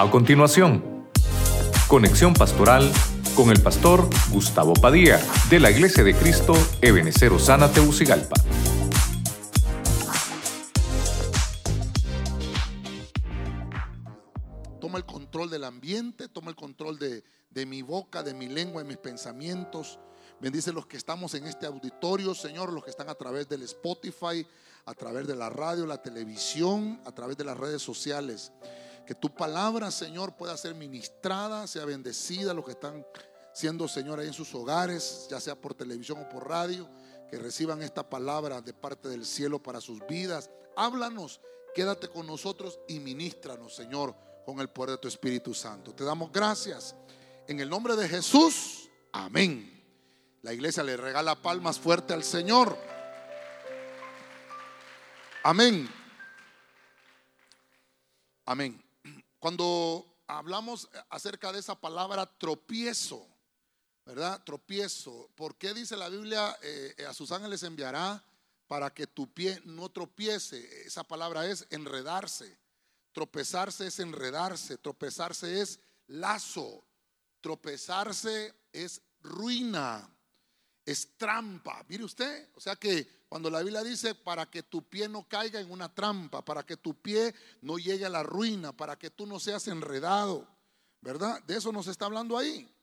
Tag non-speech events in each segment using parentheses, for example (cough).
A continuación, conexión pastoral con el pastor Gustavo Padilla de la Iglesia de Cristo Ebenecer Osana Teucigalpa. Toma el control del ambiente, toma el control de, de mi boca, de mi lengua, de mis pensamientos. Bendice los que estamos en este auditorio, Señor, los que están a través del Spotify, a través de la radio, la televisión, a través de las redes sociales. Que tu palabra, Señor, pueda ser ministrada, sea bendecida, los que están siendo, Señor, ahí en sus hogares, ya sea por televisión o por radio, que reciban esta palabra de parte del cielo para sus vidas. Háblanos, quédate con nosotros y ministranos, Señor, con el poder de tu Espíritu Santo. Te damos gracias. En el nombre de Jesús, amén. La iglesia le regala palmas fuerte al Señor. Amén. Amén. Cuando hablamos acerca de esa palabra tropiezo, ¿verdad? Tropiezo. ¿Por qué dice la Biblia, eh, a sus ángeles enviará para que tu pie no tropiece? Esa palabra es enredarse. Tropezarse es enredarse. Tropezarse es lazo. Tropezarse es ruina. Es trampa. Mire usted. O sea que cuando la Biblia dice, para que tu pie no caiga en una trampa, para que tu pie no llegue a la ruina, para que tú no seas enredado, ¿verdad? De eso nos está hablando ahí.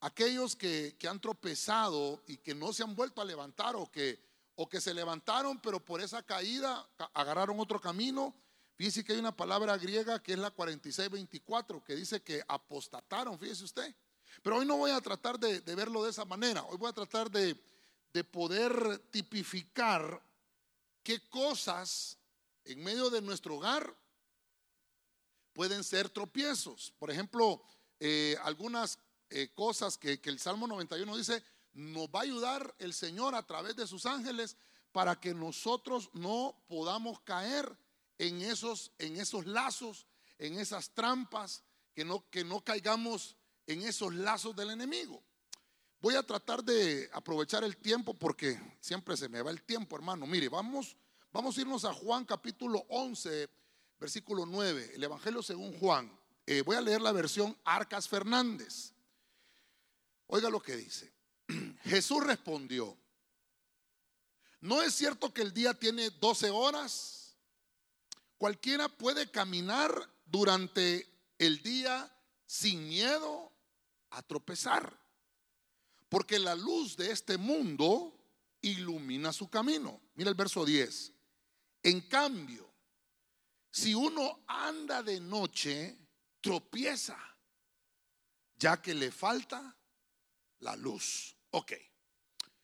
Aquellos que, han tropezado y que no se han vuelto a levantar o que, o que se levantaron, pero por esa caída agarraron otro camino. Fíjese que hay una palabra griega que es la 4624, que dice que apostataron, fíjese usted. Pero hoy no voy a tratar de verlo de esa manera, hoy voy a tratar de de poder tipificar qué cosas en medio de nuestro hogar pueden ser tropiezos. Por ejemplo, eh, algunas eh, cosas que, el Salmo 91 dice, nos va a ayudar el Señor a través de sus ángeles para que nosotros no podamos caer en esos, en esos lazos, en esas trampas, que no, que no caigamos en esos lazos del enemigo. Voy a tratar de aprovechar el tiempo porque siempre se me va el tiempo, hermano. Mire, vamos, vamos a irnos a Juan capítulo 11, versículo 9, el Evangelio según Juan. Eh, voy a leer la versión Arcas Fernández. Oiga lo que dice. (clears throat) Jesús respondió, ¿no es cierto que el día tiene 12 horas? Cualquiera puede caminar durante el día sin miedo a tropezar porque la luz de este mundo ilumina su camino. Mira el verso 10. En cambio, si uno anda de noche, tropieza, ya que le falta la luz. Ok.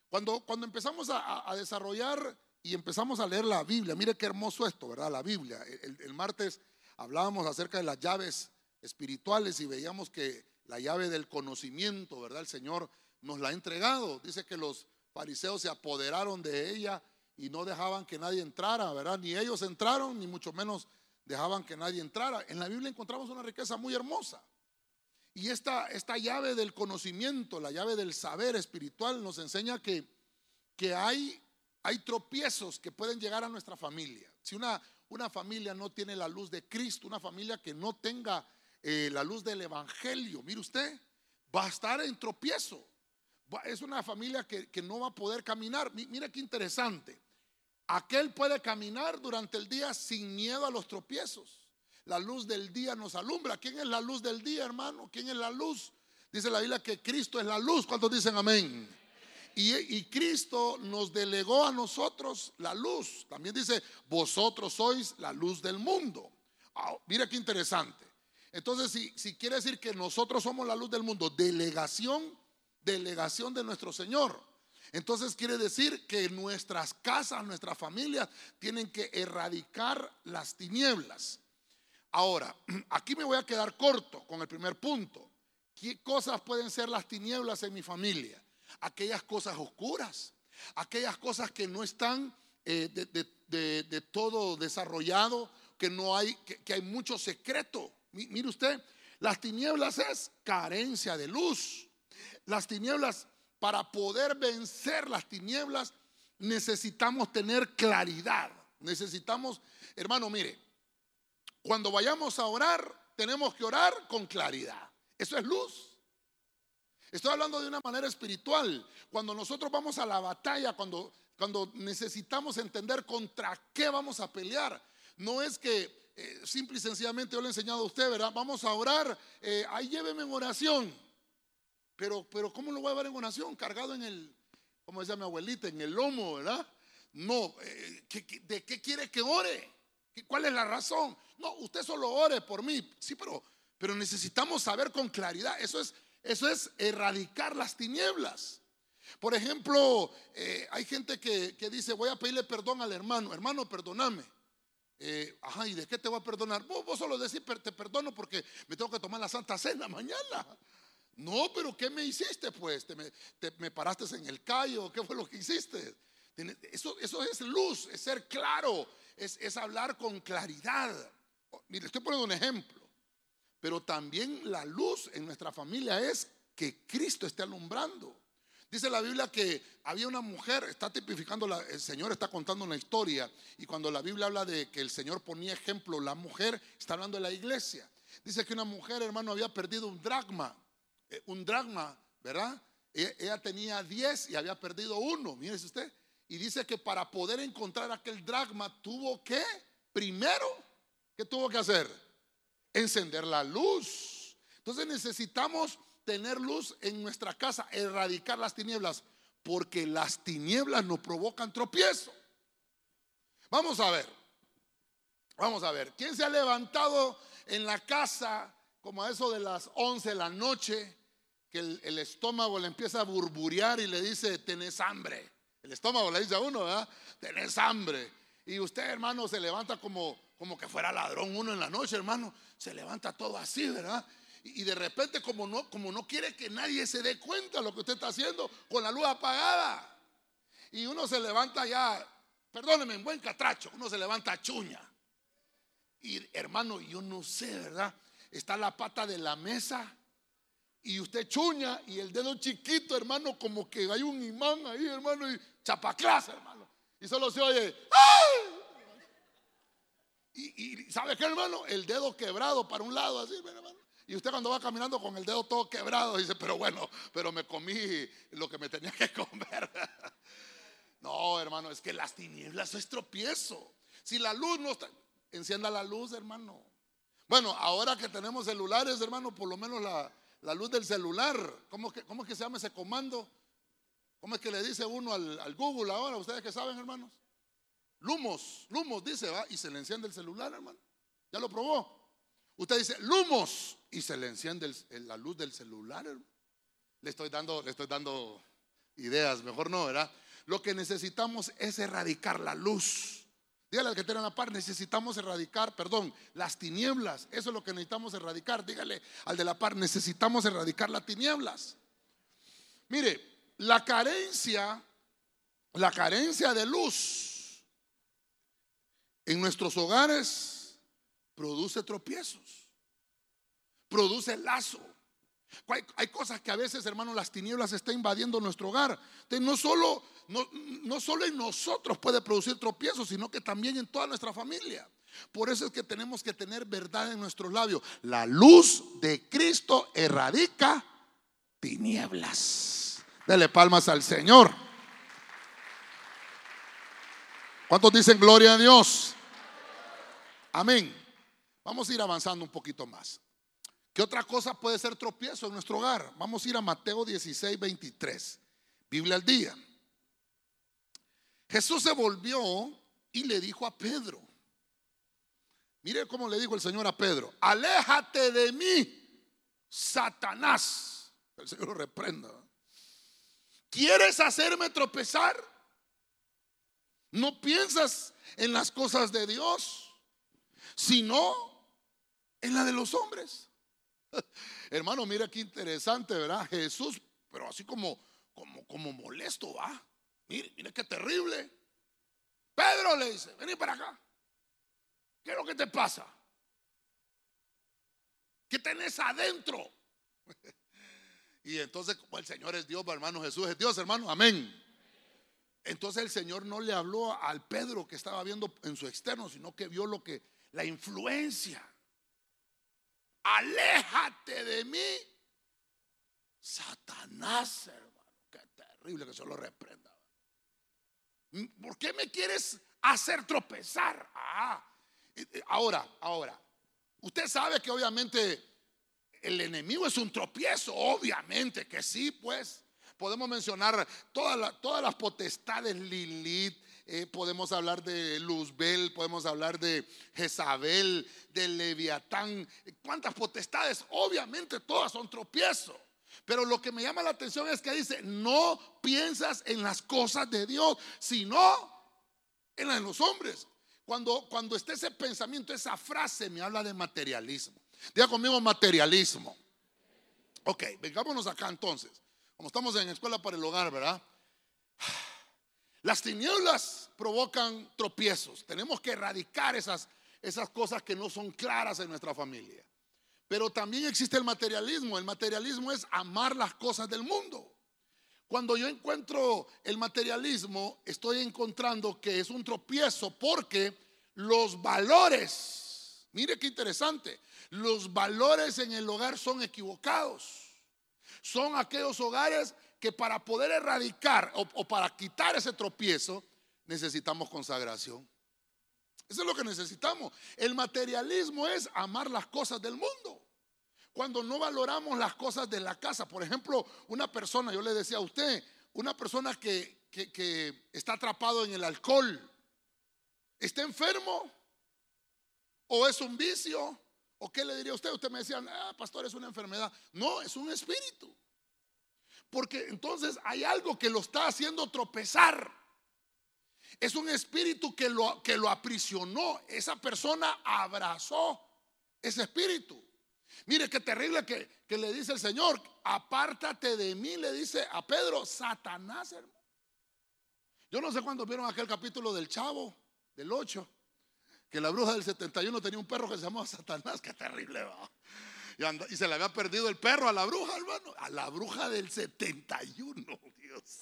Cuando, cuando empezamos a, desarrollar y empezamos a leer la Biblia, mire qué hermoso esto, ¿verdad? La Biblia. El, el martes hablábamos acerca de las llaves espirituales y veíamos que la llave del conocimiento, ¿verdad? El Señor nos la ha entregado. Dice que los fariseos se apoderaron de ella y no dejaban que nadie entrara, ¿verdad? Ni ellos entraron, ni mucho menos dejaban que nadie entrara. En la Biblia encontramos una riqueza muy hermosa. Y esta, esta llave del conocimiento, la llave del saber espiritual, nos enseña que, que hay, hay tropiezos que pueden llegar a nuestra familia. Si una, una familia no tiene la luz de Cristo, una familia que no tenga eh, la luz del Evangelio, mire usted, va a estar en tropiezo es una familia que, no va a poder caminar. Mira qué interesante. Aquel puede caminar durante el día sin miedo a los tropiezos. La luz del día nos alumbra. ¿Quién es la luz del día, hermano? ¿Quién es la luz? Dice la Biblia que Cristo es la luz. ¿Cuántos dicen amén? Y, Cristo nos delegó a nosotros la luz. También dice, vosotros sois la luz del mundo. Ah, mira qué interesante. Entonces, si, quiere decir que nosotros somos la luz del mundo, delegación delegación de nuestro Señor. Entonces quiere decir que nuestras casas, nuestras familias tienen que erradicar las tinieblas. Ahora, (clears throat) aquí me voy a quedar corto con el primer punto. ¿Qué cosas pueden ser las tinieblas en mi familia? Aquellas cosas oscuras, aquellas cosas que no están eh, de, todo desarrollado, que no hay, que hay mucho secreto. Mire usted, las tinieblas es carencia de luz. Las tinieblas, para poder vencer las tinieblas, necesitamos tener claridad. Necesitamos, hermano, mire, cuando vayamos a orar, tenemos que orar con claridad. Eso es luz. Estoy hablando de una manera espiritual. Cuando nosotros vamos a la batalla, cuando, cuando necesitamos entender contra qué vamos a pelear, no es que eh, simple y sencillamente yo le he enseñado a usted, ¿verdad? Vamos a orar, eh, ahí lléveme en oración. Pero, pero ¿cómo lo voy a ver en oración? Cargado en el, como decía mi abuelita, en el lomo, ¿verdad? No, eh, ¿de qué quiere que ore? ¿Cuál es la razón? No, usted solo ore por mí. Sí, pero, pero necesitamos saber con claridad. Eso es eso es erradicar las tinieblas. Por ejemplo, hay gente que, dice, voy a pedirle perdón al hermano, hermano, perdóname. Eh, ajá, ¿y de qué te voy a perdonar? Vos, solo decís, te perdono porque me tengo que tomar la Santa Cena (laughs) mañana. No, pero ¿qué me hiciste pues? ¿Te me, paraste en el callo? ¿Qué fue lo que hiciste? Eso, eso es luz, es ser claro, es, es hablar con claridad. Mire, estoy poniendo un ejemplo. Pero también la luz en nuestra familia es que Cristo esté alumbrando. Dice la Biblia que había una mujer, está tipificando, el Señor está contando una historia, y cuando la Biblia habla de que el Señor ponía ejemplo, la mujer está hablando de la iglesia. Dice que una mujer, hermano, había perdido un dragma, eh, un dragma, ¿verdad? Ella, ella tenía 10 y había perdido uno, mírese usted. Y dice que para poder encontrar aquel dragma tuvo que, primero, ¿qué tuvo que hacer? encender la luz. Entonces necesitamos tener luz en nuestra casa, erradicar las tinieblas, porque las tinieblas nos provocan tropiezo. Vamos a ver, vamos a ver, ¿quién se ha levantado en la casa como a eso de las 11 de la noche, que el, estómago le empieza a burburear y le dice, tenés hambre? El estómago le dice a uno, ¿verdad? Tenés hambre. Y usted, hermano, se levanta como como que fuera ladrón uno en la noche, hermano. Se levanta todo así, ¿verdad? Y, de repente, como no, como no quiere que nadie se dé cuenta de lo que usted está haciendo con la luz apagada. Y uno se levanta ya, perdóneme, en buen catracho, uno se levanta chuña. Y hermano, yo no sé, ¿verdad? Está la pata de la mesa y usted chuña y el dedo chiquito, hermano, como que hay un imán ahí, hermano, y chapaclás, hermano. Y solo se oye, ¡ay! Y, ¿sabe qué, hermano? El dedo quebrado para un lado, así, hermano. Y usted cuando va caminando con el dedo todo quebrado, dice, pero bueno, pero me comí lo que me tenía que (laughs) comer. No, hermano, es que las tinieblas es tropiezo. Si la luz no está, encienda la luz, hermano. Bueno, ahora que tenemos celulares, hermano, por lo menos la, luz del celular, ¿cómo, que, ¿cómo es que se llama ese comando? ¿Cómo es que le dice uno al, al Google ahora? ¿Ustedes que saben, hermanos? Lumos, lumos, dice, va, y se le enciende el celular, hermano. ¿Ya lo probó? Usted dice, lumos, y se le enciende la luz del celular, Le estoy dando, le estoy dando ideas, mejor no, ¿verdad? Lo que necesitamos es erradicar la luz. Dígale al que tiene la par, necesitamos erradicar, perdón, las tinieblas. Eso es lo que necesitamos erradicar. Dígale al de la par, necesitamos erradicar las tinieblas. Mire, la carencia, la carencia de luz en nuestros hogares produce tropiezos, produce lazo. Hay, cosas que a veces, hermano, las tinieblas están invadiendo nuestro hogar. No solo, no, no solo en nosotros puede producir tropiezos, sino que también en toda nuestra familia. Por eso es que tenemos que tener verdad en nuestros labios. La luz de Cristo erradica tinieblas. Dele palmas al Señor. ¿Cuántos dicen gloria a Dios? Amén. Vamos a ir avanzando un poquito más. ¿Qué otra cosa puede ser tropiezo en nuestro hogar? Vamos a ir a Mateo 16, 23. Biblia al día. Jesús se volvió y le dijo a Pedro. Mire cómo le dijo el Señor a Pedro. Aléjate de mí, Satanás. El Señor lo reprenda. ¿Quieres hacerme tropezar? ¿No piensas en las cosas de Dios, sino en la de los hombres? (laughs) Hermano, mira qué interesante, ¿verdad? Jesús, pero así como, como, como molesto, va. Mire, mire qué terrible. Pedro le dice, vení para acá. ¿Qué es lo que te pasa? ¿Qué tenés adentro? (laughs) y entonces, como el Señor es Dios, hermano, Jesús es Dios, hermano, amén. Entonces el Señor no le habló al Pedro que estaba viendo en su externo, sino que vio lo que la influencia. Aléjate de mí. Satanás, hermano, qué terrible que se lo reprenda. ¿Por qué me quieres hacer tropezar? Ah, ahora, ahora, usted sabe que obviamente el enemigo es un tropiezo, obviamente que sí, pues. Podemos mencionar todas, todas las potestades Lilith, eh, podemos hablar de Luzbel, podemos hablar de Jezabel, de Leviatán. ¿Cuántas potestades? Obviamente todas son tropiezos. Pero lo que me llama la atención es que dice, no piensas en las cosas de Dios, sino en las de los hombres. Cuando, cuando esté ese pensamiento, esa frase me habla de materialismo. Diga conmigo materialismo. Ok, vengámonos acá entonces. Como estamos en escuela para el hogar, ¿verdad? Las tinieblas provocan tropiezos. Tenemos que erradicar esas, esas cosas que no son claras en nuestra familia. Pero también existe el materialismo. El materialismo es amar las cosas del mundo. Cuando yo encuentro el materialismo, estoy encontrando que es un tropiezo porque los valores, mire qué interesante, los valores en el hogar son equivocados. Son aquellos hogares que para poder erradicar o, para quitar ese tropiezo necesitamos consagración. Eso es lo que necesitamos. El materialismo es amar las cosas del mundo. Cuando no valoramos las cosas de la casa, por ejemplo, una persona, yo le decía a usted, una persona que, que está atrapado en el alcohol, ¿está enfermo? ¿O es un vicio? ¿O qué le diría usted? Usted me decía, ah, pastor, es una enfermedad. No, es un espíritu. Porque entonces hay algo que lo está haciendo tropezar. Es un espíritu que lo, que lo aprisionó. Esa persona abrazó ese espíritu. Mire qué terrible que, que le dice el Señor, apártate de mí, le dice a Pedro, Satanás, hermano. Yo no sé cuándo vieron aquel capítulo del chavo, del 8 que la bruja del 71 tenía un perro que se llamaba Satanás, qué terrible va. Y, se le había perdido el perro a la bruja, hermano, a la bruja del 71, (laughs) Dios.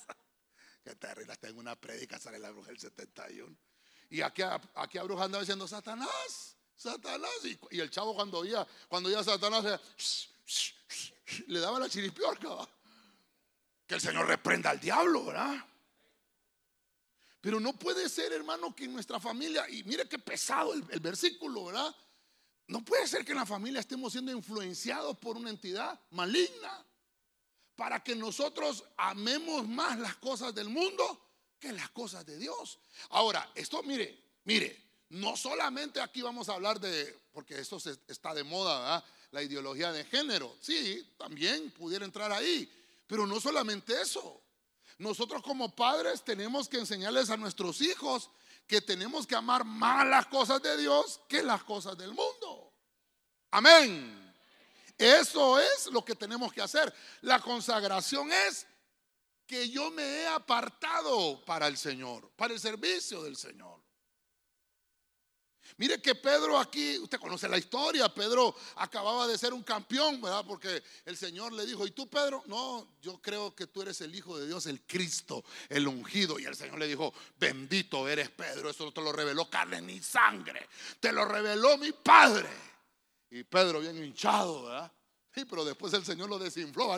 Qué terrible, está en una prédica sale la bruja del 71. Y aquí, aquí a bruja andaba diciendo Satanás, Satanás. Y, el chavo cuando oía, cuando oía a Satanás, le daba la chiripiorca. Que el Señor reprenda al diablo, ¿verdad? Pero no puede ser, hermano, que en nuestra familia, y mire qué pesado el, versículo, ¿verdad? No puede ser que en la familia estemos siendo influenciados por una entidad maligna para que nosotros amemos más las cosas del mundo que las cosas de Dios. Ahora, esto, mire, mire, no solamente aquí vamos a hablar de, porque esto está de moda, ¿verdad? La ideología de género. Sí, también pudiera entrar ahí. Pero no solamente eso. Nosotros como padres tenemos que enseñarles a nuestros hijos que tenemos que amar más las cosas de Dios que las cosas del mundo. Amén. Eso es lo que tenemos que hacer. La consagración es que yo me he apartado para el Señor, para el servicio del Señor. Mire que Pedro aquí, usted conoce la historia, Pedro acababa de ser un campeón, ¿verdad? Porque el Señor le dijo, ¿y tú Pedro? No, yo creo que tú eres el Hijo de Dios, el Cristo, el ungido. Y el Señor le dijo, bendito eres Pedro, eso te lo reveló carne ni sangre, te lo reveló mi Padre. Y Pedro bien hinchado, ¿verdad? Sí, pero después el Señor lo desinfló.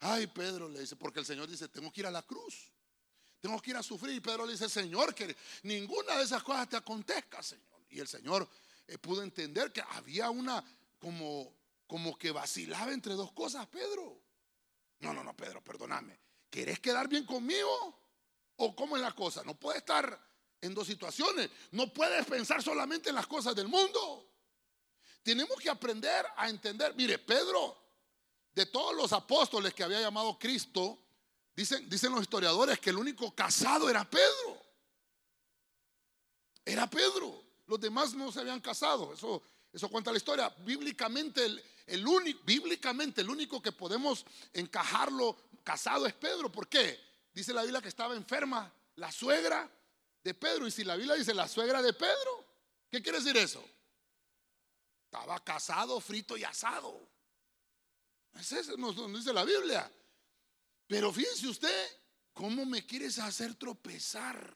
Ay, Pedro le dice, porque el Señor dice, tengo que ir a la cruz. Tengo que ir a sufrir. Y Pedro le dice, Señor, que ninguna de esas cosas te acontezca, Señor. Y el Señor eh, pudo entender que había una como, como que vacilaba entre dos cosas, Pedro. No, no, no, Pedro, perdóname. ¿Querés quedar bien conmigo? ¿O cómo es la cosa? No puedes estar en dos situaciones. No puedes pensar solamente en las cosas del mundo. Tenemos que aprender a entender. Mire, Pedro, de todos los apóstoles que había llamado Cristo, Dicen, los historiadores que el único casado era Pedro. Era Pedro. Los demás no se habían casado. Eso, eso cuenta la historia. Bíblicamente el, único, bíblicamente, el único que podemos encajarlo casado es Pedro. ¿Por qué? Dice la Biblia que estaba enferma la suegra de Pedro. Y si la Biblia dice la suegra de Pedro, ¿qué quiere decir eso? Estaba casado, frito y asado. Es eso, nos dice la Biblia. Pero fíjense usted, ¿cómo me quieres hacer tropezar?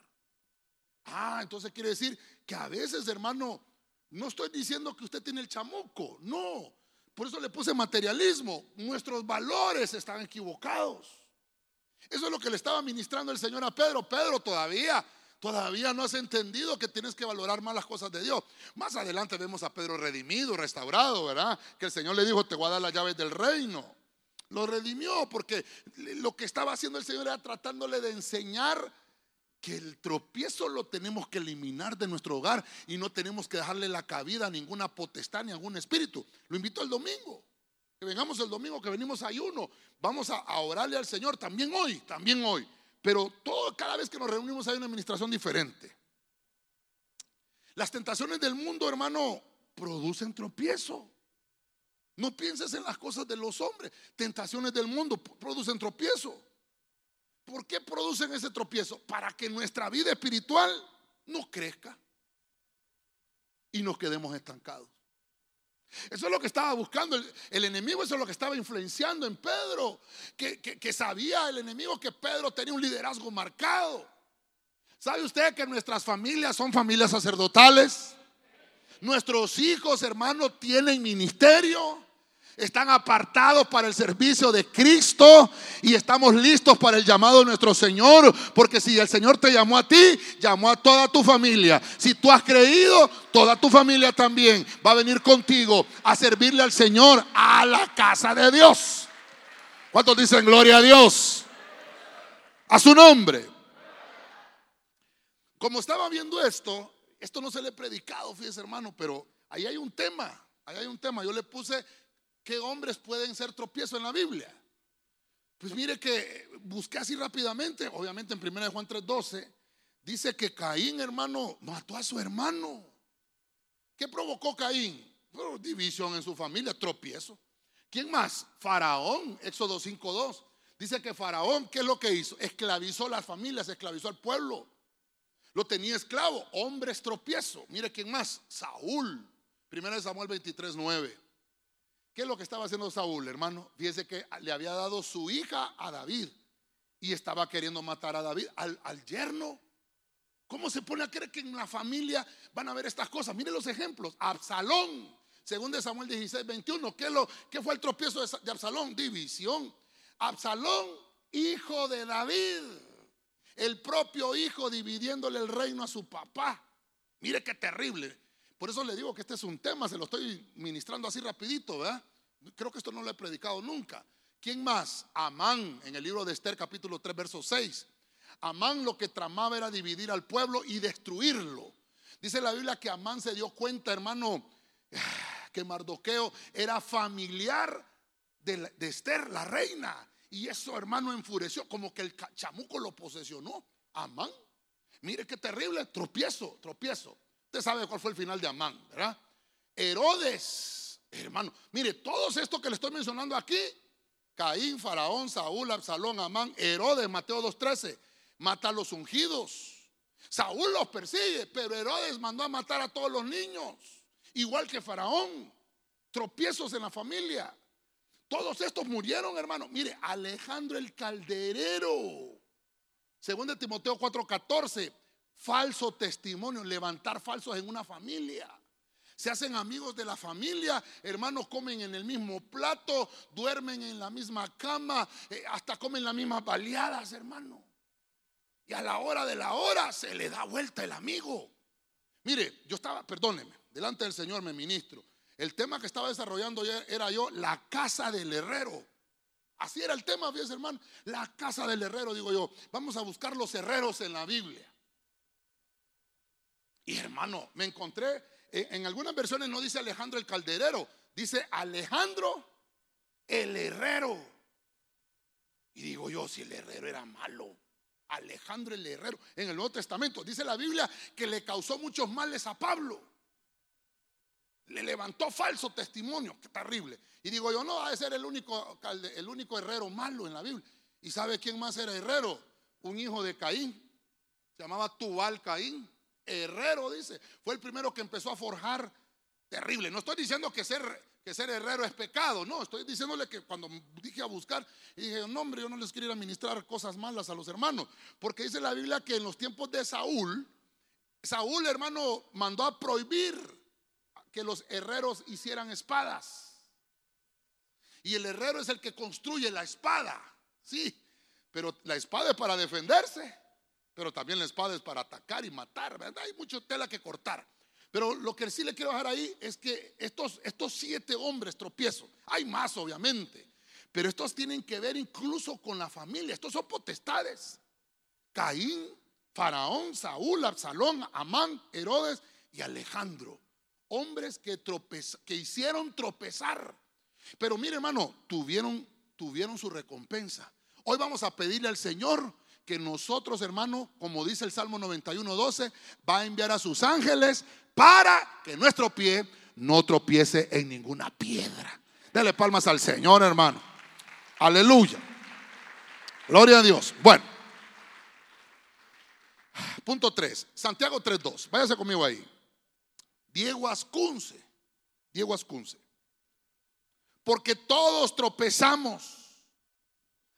Ah, entonces quiere decir que a veces, hermano, No estoy diciendo que usted tiene el chamuco, no. Por eso le puse materialismo. Nuestros valores están equivocados. Eso es lo que le estaba ministrando el Señor a Pedro. Pedro, todavía, todavía no has entendido que tienes que valorar más las cosas de Dios. Más adelante vemos a Pedro redimido, restaurado, ¿verdad? Que el Señor le dijo, te voy a dar las llaves del reino. Lo redimió porque lo que estaba haciendo el Señor era tratándole de enseñar que el tropiezo lo tenemos que eliminar de nuestro hogar y no tenemos que dejarle la cabida a ninguna potestad ni a algún espíritu. Lo invito el domingo. Que vengamos el domingo, que venimos a ayuno. Vamos a, orarle al Señor también hoy, también hoy. Pero todo, cada vez que nos reunimos hay una administración diferente. Las tentaciones del mundo, hermano, producen tropiezo. No pienses en las cosas de los hombres. Tentaciones del mundo producen tropiezo. ¿Por qué producen ese tropiezo? Para que nuestra vida espiritual no crezca y nos quedemos estancados. Eso es lo que estaba buscando el, enemigo, eso es lo que estaba influenciando en Pedro, que, que sabía el enemigo que Pedro tenía un liderazgo marcado. ¿Sabe usted que nuestras familias son familias sacerdotales? Nuestros hijos, hermanos, tienen ministerio están apartados para el servicio de Cristo y estamos listos para el llamado de nuestro Señor, porque si el Señor te llamó a ti, llamó a toda tu familia. Si tú has creído, toda tu familia también va a venir contigo a servirle al Señor a la casa de Dios. ¿Cuántos dicen gloria a Dios? A su nombre. Como estaba viendo esto, esto no se le he predicado, fíjese hermano, pero ahí hay un tema, ahí hay un tema. Yo le puse ¿Qué hombres pueden ser tropiezo en la Biblia? Pues mire que busqué así rápidamente, obviamente en 1 Juan 3:12, dice que Caín, hermano, mató a su hermano. ¿Qué provocó Caín? división en su familia, tropiezo. ¿Quién más? Faraón, Éxodo 5:2. Dice que Faraón, ¿qué es lo que hizo? Esclavizó las familias, esclavizó al pueblo. Lo tenía esclavo, hombres tropiezo. Mire quién más, Saúl. 1 Samuel 23:9. ¿Qué es lo que estaba haciendo Saúl, hermano? Fíjese que le había dado su hija a David y estaba queriendo matar a David, al, yerno. ¿Cómo se pone a creer que en la familia van a ver estas cosas? Mire los ejemplos. Absalón, según de Samuel 16, 21. ¿Qué, lo, ¿Qué fue el tropiezo de, de Absalón? División. Absalón, hijo de David. El propio hijo dividiéndole el reino a su papá. Mire qué terrible. Por eso le digo que este es un tema, se lo estoy ministrando así rapidito, ¿verdad? Creo que esto no lo he predicado nunca. ¿Quién más? Amán, en el libro de Esther capítulo 3, verso 6. Amán lo que tramaba era dividir al pueblo y destruirlo. Dice la Biblia que Amán se dio cuenta, hermano, (sighs) que Mardoqueo era familiar de, de Esther, la reina. Y eso, hermano, enfureció, como que el chamuco lo posesionó. Amán. Mire qué terrible, tropiezo, tropiezo. Usted sabe cuál fue el final de Amán, ¿verdad? Herodes, hermano. Mire, todos estos que le estoy mencionando aquí, Caín, Faraón, Saúl, Absalón, Amán, Herodes, Mateo 2.13, mata a los ungidos. Saúl los persigue, pero Herodes mandó a matar a todos los niños, igual que Faraón. Tropiezos en la familia. Todos estos murieron, hermano. Mire, Alejandro el Calderero. Según de Timoteo 4:14, falso testimonio, levantar falsos en una familia. Se hacen amigos de la familia, hermanos comen en el mismo plato, duermen en la misma cama, eh, hasta comen las mismas baleadas, hermano. Y a la hora de la hora se le da vuelta el amigo. Mire, yo estaba, perdóneme, delante del Señor me ministro. El tema que estaba desarrollando era yo, la casa del herrero. Así era el tema, fíjese hermano, la casa del herrero, digo yo. Vamos a buscar los herreros en la Biblia. Y hermano, me encontré, en, algunas versiones no dice Alejandro el calderero, dice Alejandro el herrero. Y digo yo, si el herrero era malo, Alejandro el herrero, en el Nuevo Testamento, dice la Biblia que le causó muchos males a Pablo. Le levantó falso testimonio, qué terrible. Y digo yo, no, va a ser el único, el único herrero malo en la Biblia. ¿Y sabe quién más era herrero? Un hijo de Caín. Se llamaba Tubal Caín herrero, dice. Fue el primero que empezó a forjar terrible. No estoy diciendo que ser, que ser herrero es pecado, no, estoy diciéndole que cuando dije a buscar, dije, no hombre, yo no les quiero ir a ministrar cosas malas a los hermanos, porque dice la Biblia que en los tiempos de Saúl, Saúl, hermano, mandó a prohibir que los herreros hicieran espadas. Y el herrero es el que construye la espada. Sí, pero la espada es para defenderse. Pero también la espada es para atacar y matar. ¿verdad? Hay mucha tela que cortar. Pero lo que sí le quiero dejar ahí es que estos, estos siete hombres tropiezos, hay más obviamente, pero estos tienen que ver incluso con la familia. Estos son potestades. Caín, Faraón, Saúl, Absalón, Amán, Herodes y Alejandro. Hombres que, que hicieron tropezar. Pero mire hermano, tuvieron, tuvieron su recompensa. Hoy vamos a pedirle al Señor que nosotros, hermano, como dice el Salmo 91, 12, va a enviar a sus ángeles para que nuestro pie no tropiece en ninguna piedra. Dale palmas al Señor, hermano. Aleluya. Gloria a Dios. Bueno. Punto 3. Santiago 3.2. Váyase conmigo ahí. Diego Ascunce. Diego Ascunce. Porque todos tropezamos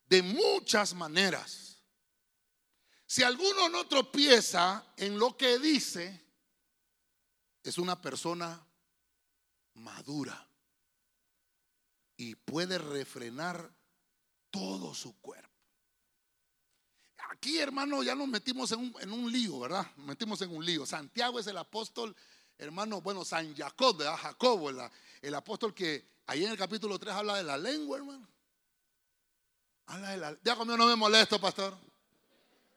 de muchas maneras. Si alguno no tropieza en lo que dice, es una persona madura y puede refrenar todo su cuerpo. Aquí, hermano, ya nos metimos en un, lío, ¿verdad? Nos metimos en un lío. Santiago es el apóstol, hermano, bueno, San Jacob, ¿verdad? Jacobo, el, el apóstol que ahí en el capítulo 3 habla de la lengua, hermano. Habla de la Ya conmigo no me molesto, pastor.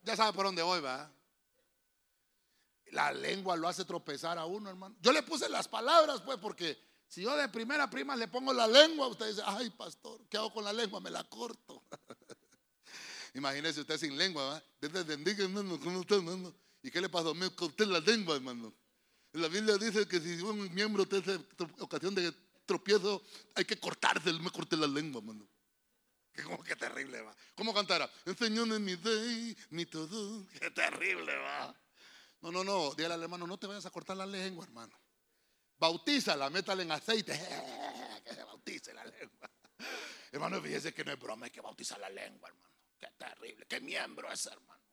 Ya sabe por dónde voy, ¿verdad? La lengua lo hace tropezar a uno, hermano. Yo le puse las palabras, pues, porque si yo de primera prima le pongo la lengua, usted dice, ay, pastor, ¿qué hago con la lengua? Me la corto. (laughs) Imagínese usted sin lengua, ¿verdad? ¿Y qué le pasó? Me corté la lengua, hermano. La Biblia dice que si un miembro tiene ocasión de tropiezo, hay que cortarse. Me corté la lengua, hermano. (laughs) Que como que terrible va. ¿Cómo cantará? Enseñóme mi day, mi todo. (laughs) Qué terrible va. No, no, no. Dígale al hermano, no te vayas a cortar la lengua, hermano. Bautízala, métala en aceite. (laughs) Que se bautice la lengua. Hermano, fíjese que no es broma, hay que bautizar la lengua, hermano. Qué terrible. Qué miembro es, hermano.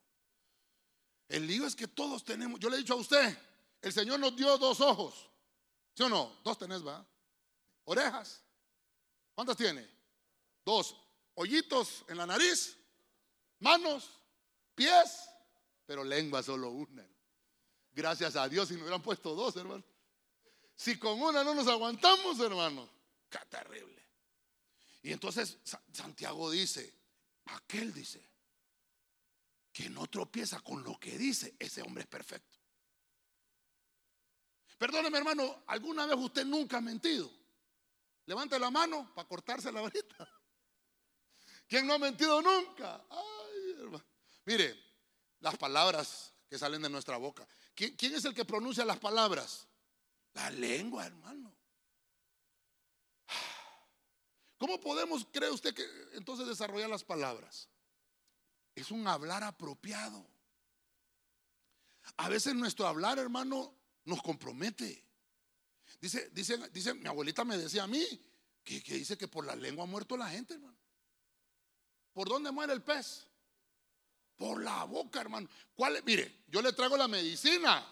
El lío es que todos tenemos. Yo le he dicho a usted, el Señor nos dio dos ojos. ¿Sí o no? Dos tenés, va. Orejas. ¿Cuántas tiene? Dos. Hoyitos en la nariz. Manos. Pies. Pero lengua solo una. Gracias a Dios si nos hubieran puesto dos, hermano. Si con una no nos aguantamos, hermano. Qué terrible. Y entonces Santiago dice, aquel dice, que no tropieza con lo que dice, ese hombre es perfecto. Perdóneme, hermano, ¿alguna vez usted nunca ha mentido? Levante la mano para cortarse la varita. ¿Quién no ha mentido nunca? Ay, hermano. Mire, las palabras que salen de nuestra boca. ¿Quién, es el que pronuncia las palabras? La lengua, hermano. ¿Cómo podemos, cree usted, que entonces desarrollar las palabras? Es un hablar apropiado. A veces nuestro hablar, hermano, nos compromete. Dice, dice, dice, mi abuelita me decía a mí que, que dice que por la lengua ha muerto la gente, hermano. ¿Por dónde muere el pez? Por la boca, hermano. ¿Cuál? Mire, yo le traigo la medicina.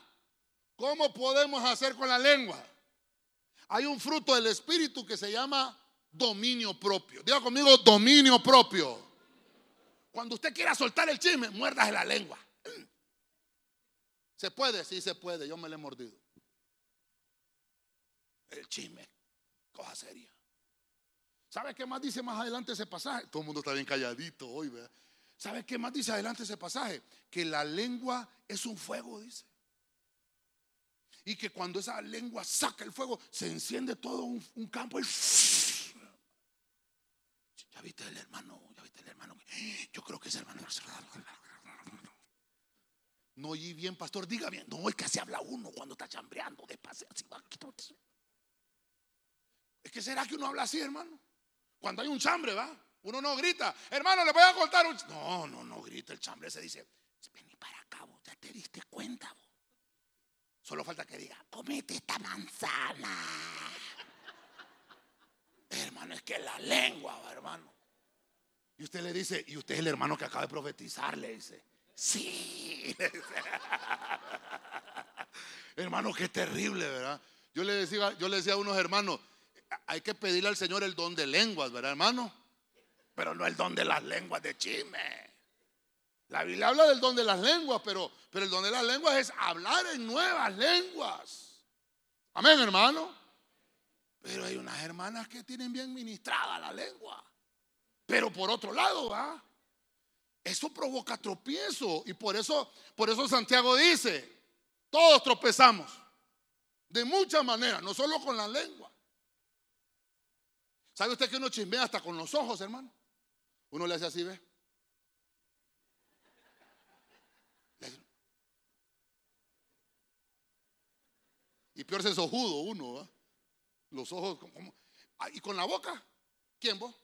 ¿Cómo podemos hacer con la lengua? Hay un fruto del espíritu que se llama dominio propio. Diga conmigo, dominio propio. Cuando usted quiera soltar el chisme, muérdase la lengua. ¿Se puede? Sí, se puede. Yo me lo he mordido. El chisme, cosa seria. ¿Sabe qué más dice más adelante ese pasaje? Todo el mundo está bien calladito hoy, ¿verdad? ¿Sabe qué más dice adelante ese pasaje? Que la lengua es un fuego, dice. Y que cuando esa lengua saca el fuego, se enciende todo un, campo. Ya viste el hermano, ya viste el hermano. Yo creo que ese hermano. No oí bien, pastor, diga bien. No, es que se habla uno cuando está chambreando, despacio, así. Es que será que uno habla así, hermano. Cuando hay un chambre, ¿va? Uno no grita, hermano, le voy a cortar un... No, no, no grita el chambre, se dice, vení para acá, vos ya te diste cuenta, vos. Solo falta que diga, comete esta manzana. hermano, es que la lengua, hermano. Y usted le dice, y usted es el hermano que acaba de profetizar, le dice, sí. (laughs) hermano, qué terrible, ¿verdad? Yo le decía, yo le decía a unos hermanos, hay que pedirle al Señor el don de lenguas, ¿verdad, hermano? Pero no el don de las lenguas de chisme. La Biblia habla del don de las lenguas, pero, pero el don de las lenguas es hablar en nuevas lenguas. Amén, hermano. Pero hay unas hermanas que tienen bien ministrada la lengua. Pero por otro lado, va. Eso provoca tropiezo y por eso, por eso Santiago dice, todos tropezamos de muchas maneras, no solo con la lengua. ¿Sabe usted que uno chimbea hasta con los ojos, hermano? Uno le hace así, ¿ve? Y peor se sojudo uno. Los ojos, como, ah, y con la boca, ¿quién vos?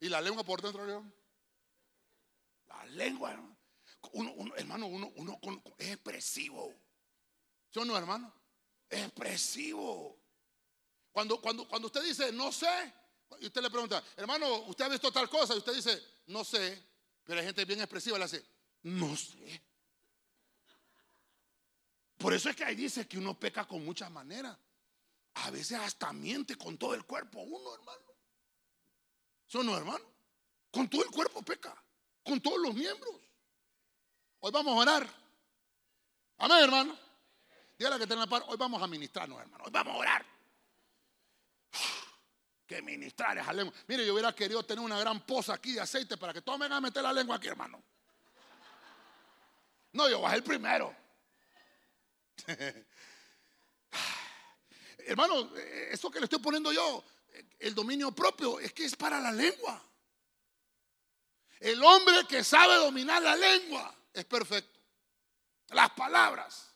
Y la lengua por dentro, La lengua, hermano. Uno, hermano, uno, uno es expresivo. ¿Sí o no, hermano? Es expresivo. Cuando, cuando, cuando usted dice, no sé, y usted le pregunta, hermano, ¿usted ha visto tal cosa? Y usted dice, no sé, pero hay gente bien expresiva, le hace, no sé. Por eso es que ahí dice que uno peca con muchas maneras. A veces hasta miente con todo el cuerpo uno, hermano. ¿Son no, hermano? Con todo el cuerpo peca, con todos los miembros. Hoy vamos a orar. Amén, hermano. Dígale que tenga la par. Hoy vamos a ministrarnos, hermano. Hoy vamos a orar. Que ministrar esa lengua. Mire, yo hubiera querido tener una gran poza aquí de aceite para que todos me a meter la lengua aquí, hermano. No, yo bajé el primero. (laughs) Hermano, eso que le estoy poniendo yo, el dominio propio, es que es para la lengua. El hombre que sabe dominar la lengua es perfecto. Las palabras.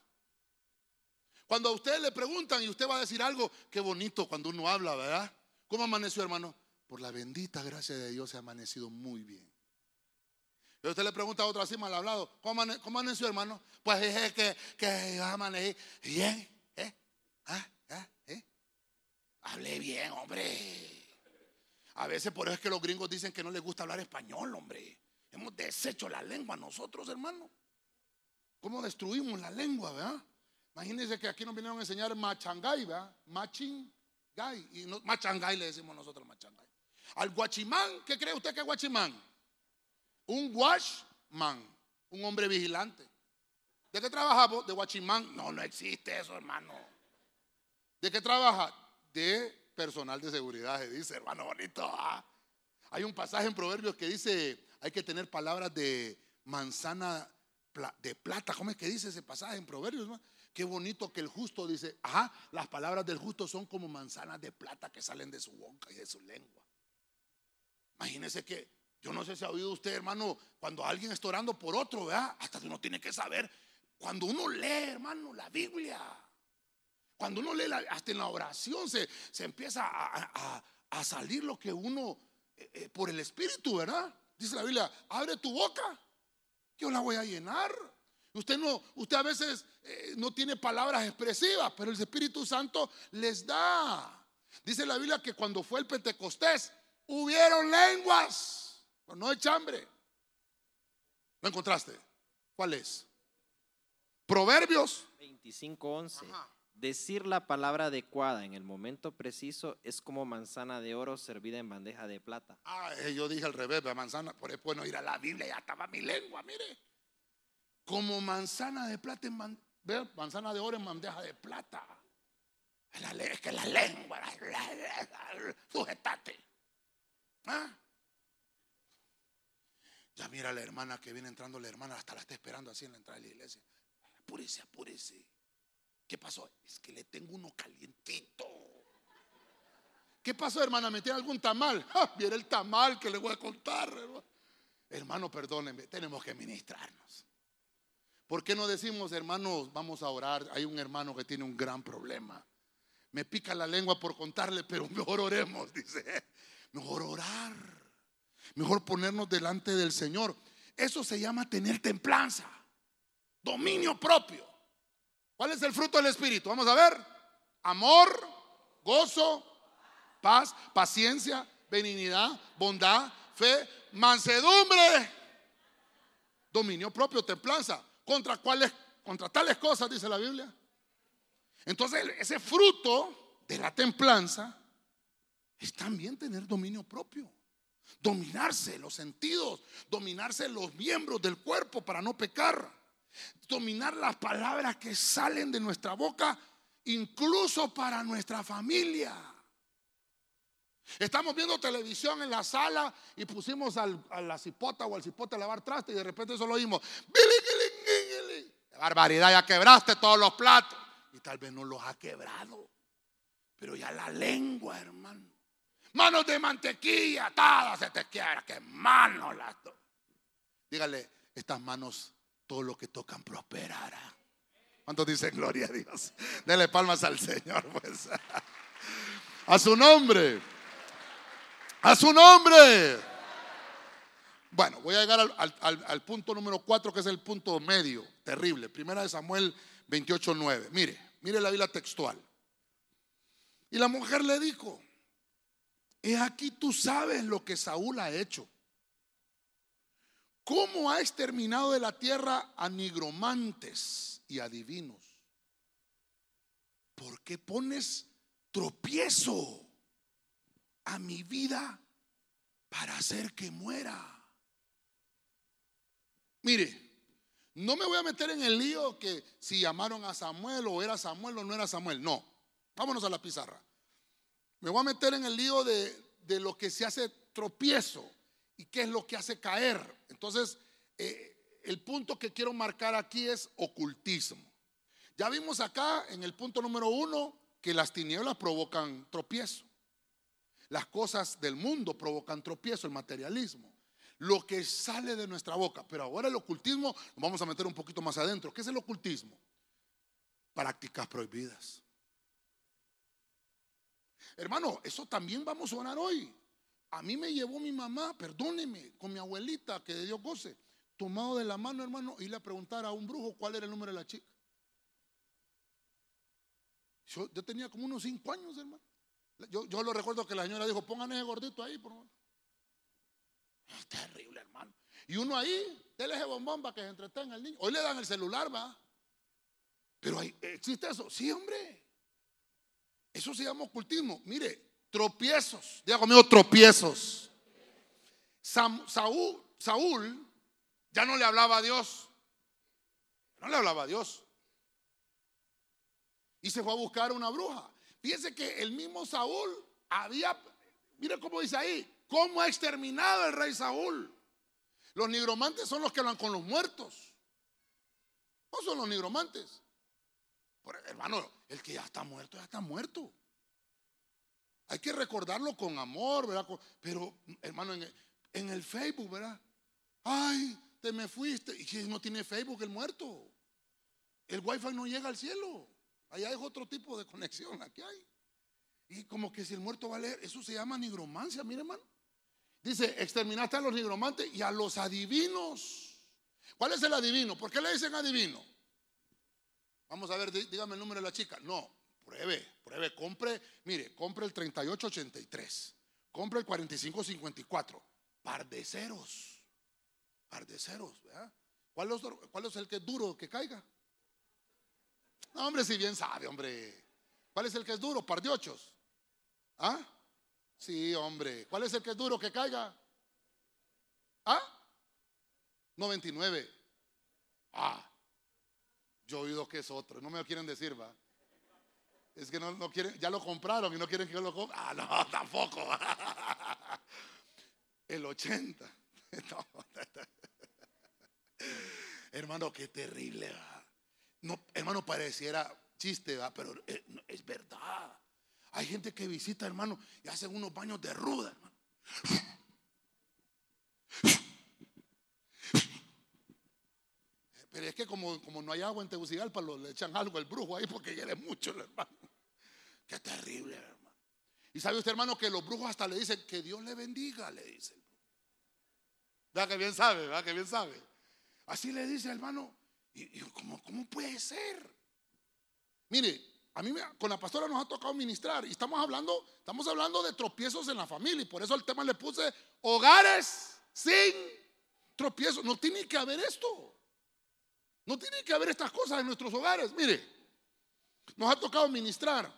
Cuando a usted le preguntan y usted va a decir algo, qué bonito cuando uno habla, ¿verdad? ¿Cómo amaneció, hermano? Por la bendita gracia de Dios se ha amanecido muy bien. Y usted le pregunta a otro así mal hablado, ¿cómo, amaneció, hermano? Pues es que, que yo amanecí bien, ¿eh? ¿Ah? ¿Ah? ¿Eh? Hablé bien, hombre. A veces por eso es que los gringos dicen que no les gusta hablar español, hombre. Hemos deshecho la lengua nosotros, hermano. ¿Cómo destruimos la lengua, verdad? Imagínense que aquí nos vinieron a enseñar machangay, ¿verdad? Y no, machangay le decimos nosotros, machangay. Al guachimán, ¿qué cree usted que es guachimán? Un watchman, un hombre vigilante. ¿De qué trabaja De guachimán. No, no existe eso, hermano. ¿De qué trabaja? De personal de seguridad, dice, hermano bonito. ¿ah? Hay un pasaje en Proverbios que dice, hay que tener palabras de manzana de plata. ¿Cómo es que dice ese pasaje en Proverbios? Qué bonito que el justo dice, ajá, las palabras del justo son como manzanas de plata que salen de su boca y de su lengua. Imagínese que, yo no sé si ha oído usted, hermano, cuando alguien está orando por otro, ¿verdad? Hasta que uno tiene que saber. Cuando uno lee, hermano, la Biblia, cuando uno lee, hasta en la oración se, se empieza a, salir lo que uno, eh, eh, por el Espíritu, ¿verdad? Dice la Biblia, abre tu boca, yo la voy a llenar. Usted no, usted a veces eh, no tiene palabras expresivas, pero el Espíritu Santo les da. Dice la Biblia que cuando fue el Pentecostés, hubieron lenguas, pero no de chambre. ¿Lo encontraste? ¿Cuál es? Proverbios 25:11. Decir la palabra adecuada en el momento preciso es como manzana de oro servida en bandeja de plata. Ah, eh, yo dije al revés, manzana, por eso bueno ir a la Biblia, ya estaba mi lengua, mire. Como manzana de plata en manzana de oro en bandeja de plata. Es que la lengua, sujetate. ¿Ah? Ya mira la hermana que viene entrando, la hermana hasta la está esperando así en la entrada de la iglesia. Apúrese, apúrese. ¿Qué pasó? Es que le tengo uno calientito. ¿Qué pasó, hermana? ¿Me tiene algún tamal? (laughs) Mira el tamal que le voy a contar. Hermano, hermano perdónenme, tenemos que ministrarnos. ¿Por qué no decimos, hermanos, vamos a orar? Hay un hermano que tiene un gran problema. Me pica la lengua por contarle, pero (laughs) mejor oremos, dice. Mejor orar. Mejor ponernos delante del Señor. Eso se llama tener templanza, dominio propio. ¿Cuál es el fruto del Espíritu? Vamos a ver. Amor, gozo, paz, paciencia, benignidad, bondad, fe, mansedumbre, dominio propio, templanza. ¿Contra contra tales cosas, dice la Biblia. Entonces, ese fruto de la templanza es también tener dominio propio. Dominarse los sentidos, dominarse los miembros del cuerpo para no pecar. Dominar las palabras que salen de nuestra boca, incluso para nuestra familia. Estamos viendo televisión en la sala y pusimos a la cipota o al cipote a lavar traste y de repente solo oímos, barbaridad, ya quebraste todos los platos. Y tal vez no los ha quebrado, pero ya la lengua, hermano. Manos de mantequilla, todas se te quiebra, que manos las Dígale, estas manos, todo lo que tocan prosperará. ¿Cuántos dicen gloria a Dios? Dele palmas al Señor, pues. (laughs) A su nombre. A su nombre. Bueno, voy a llegar al, punto número cuatro, que es el punto medio, terrible. Primera de Samuel 28, 9. Mire, mire la Biblia textual. Y la mujer le dijo, he aquí tú sabes lo que Saúl ha hecho. ¿Cómo ha exterminado de la tierra a nigromantes y adivinos? ¿Por qué pones tropiezo a mi vida para hacer que muera. Mire, no me voy a meter en el lío que si llamaron a Samuel o era Samuel o no era Samuel. No, vámonos a la pizarra. Me voy a meter en el lío de, lo que se hace tropiezo y qué es lo que hace caer. Entonces, eh, el punto que quiero marcar aquí es ocultismo. Ya vimos acá en el punto número uno que las tinieblas provocan tropiezo. Las cosas del mundo provocan tropiezo, el materialismo. Lo que sale de nuestra boca. Pero ahora el ocultismo, vamos a meter un poquito más adentro. ¿Qué es el ocultismo? Prácticas prohibidas. Hermano, eso también vamos a orar hoy. A mí me llevó mi mamá, perdóneme, con mi abuelita que de Dios goce, tomado de la mano, hermano, y le preguntar a un brujo cuál era el número de la chica. Yo, yo tenía como unos cinco años, hermano. Yo, yo lo recuerdo que la señora dijo, pongan ese gordito ahí, por favor. Es terrible, hermano. Y uno ahí, déle ese bombón para que se entretenga el niño. Hoy le dan el celular, va. Pero ¿existe eso? Sí, hombre. Eso se llama ocultismo. Mire, tropiezos. Diga conmigo, tropiezos. Saúl, Saúl ya no le hablaba a Dios. No le hablaba a Dios. Y se fue a buscar una bruja. Fíjense que el mismo Saúl había, mire cómo dice ahí, cómo ha exterminado el rey Saúl. Los nigromantes son los que hablan con los muertos. No son los nigromantes. hermano, el que ya está muerto, ya está muerto. Hay que recordarlo con amor, ¿verdad? Pero, hermano, en el, en el Facebook, ¿verdad? Ay, te me fuiste. Y si no tiene Facebook el muerto. El wifi no llega al cielo. Allá es otro tipo de conexión, aquí hay. Y como que si el muerto va a leer, eso se llama nigromancia, mire hermano. Dice, exterminaste a los nigromantes y a los adivinos. ¿Cuál es el adivino? ¿Por qué le dicen adivino? Vamos a ver, dígame el número de la chica. No, pruebe, pruebe, compre, mire, compre el 3883, compre el 4554, par de ceros, par ¿verdad? ¿Cuál es, ¿Cuál es el que es duro que caiga? No, hombre, si bien sabe, hombre. ¿Cuál es el que es duro? Par de ochos. ¿Ah? Sí, hombre. ¿Cuál es el que es duro que caiga? ¿Ah? 99. Ah. Yo he oído que es otro. No me lo quieren decir, va. Es que no, no quieren, ya lo compraron y no quieren que yo lo compre. Ah, no, (laughs) tampoco. El 80. (laughs) Hermano, qué terrible. No, hermano, pareciera chiste, pero eh, es, verdad. Hay gente que visita, hermano, y hacen unos baños de ruda, hermano. Pero es que como, como no hay agua en Tegucigalpa, le echan algo al brujo ahí porque hiele mucho, hermano. Qué terrible, hermano. Y sabe usted, hermano, que los brujos hasta le dicen que Dios le bendiga, le dicen. Vea que bien sabe, vea que bien sabe. Así le dice, hermano. Y, ¿cómo, puede ser? Mire, a mí con la pastora nos ha tocado ministrar y estamos hablando, estamos hablando de tropiezos en la familia y por eso el tema le puse hogares sin tropiezos. No tiene que haber esto. No tiene que haber estas cosas en nuestros hogares. Mire, nos ha tocado ministrar.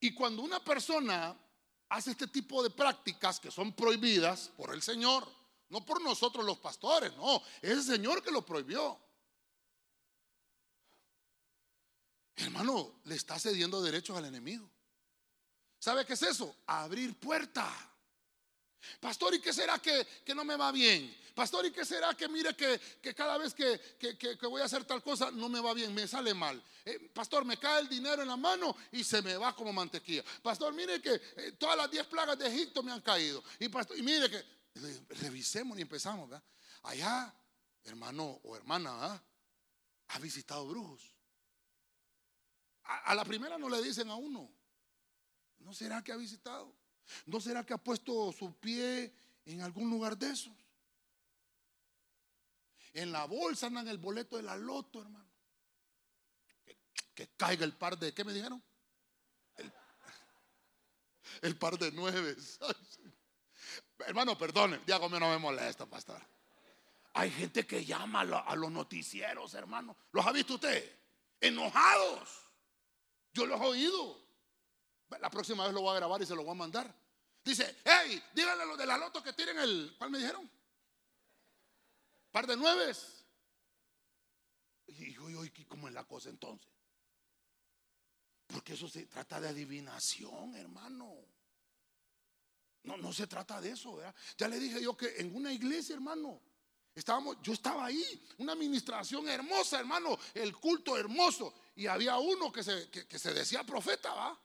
Y cuando una persona hace este tipo de prácticas que son prohibidas por el Señor, no por nosotros los pastores, no, es el Señor que lo prohibió. Hermano, le está cediendo derechos al enemigo. ¿Sabe qué es eso? Abrir puerta. Pastor, ¿y qué será que, no me va bien? Pastor, ¿y qué será que mire que, cada vez que, voy a hacer tal cosa no me va bien, me sale mal? Eh, pastor, me cae el dinero en la mano y se me va como mantequilla. Pastor, mire que eh, todas las 10 plagas de Egipto me han caído. Y, pastor, y mire que revisemos y empezamos. Allá, hermano o hermana, ha visitado brujos. a la primera no le dicen a uno. ¿No será que ha visitado? ¿No será que ha puesto su pie en algún lugar de esos? En la bolsa andan el boleto de la loto, hermano. Que, caiga el par de, ¿qué me dijeron? El, par de nueve. (laughs) hermano, perdone, Diago, no me molesta, pastor. Hay gente que llama a los noticieros, hermano. ¿Los ha visto usted? Enojados. Yo los he oído. La próxima vez lo voy a grabar y se lo voy a mandar. Dice, hey, díganle a los de la loto que tiren el, ¿cuál me dijeron? Par de nueves. Y yo, ¿cómo es la cosa entonces? Porque eso se trata de adivinación, hermano. No, no se trata de eso, ¿verdad? Ya le dije yo que en una iglesia, hermano, estábamos, yo estaba ahí, una administración hermosa, hermano, el culto hermoso. Y había uno que se, que se decía profeta, ¿va?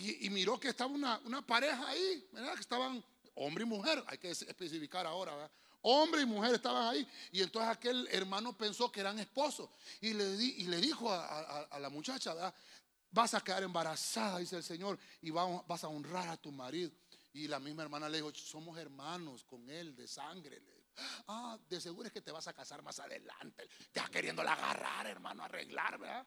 Y, miró que estaba una, pareja ahí, ¿verdad? Que estaban hombre y mujer, hay que especificar ahora, ¿verdad? Hombre y mujer estaban ahí. Y entonces aquel hermano pensó que eran esposos. Y le, y le dijo a, la muchacha, ¿verdad? Vas a quedar embarazada, dice el Señor, y vas a honrar a tu marido. Y la misma hermana le dijo, somos hermanos con él de sangre. ah, de seguro es que te vas a casar más adelante. Ya queriéndola agarrar, hermano, arreglar, ¿verdad?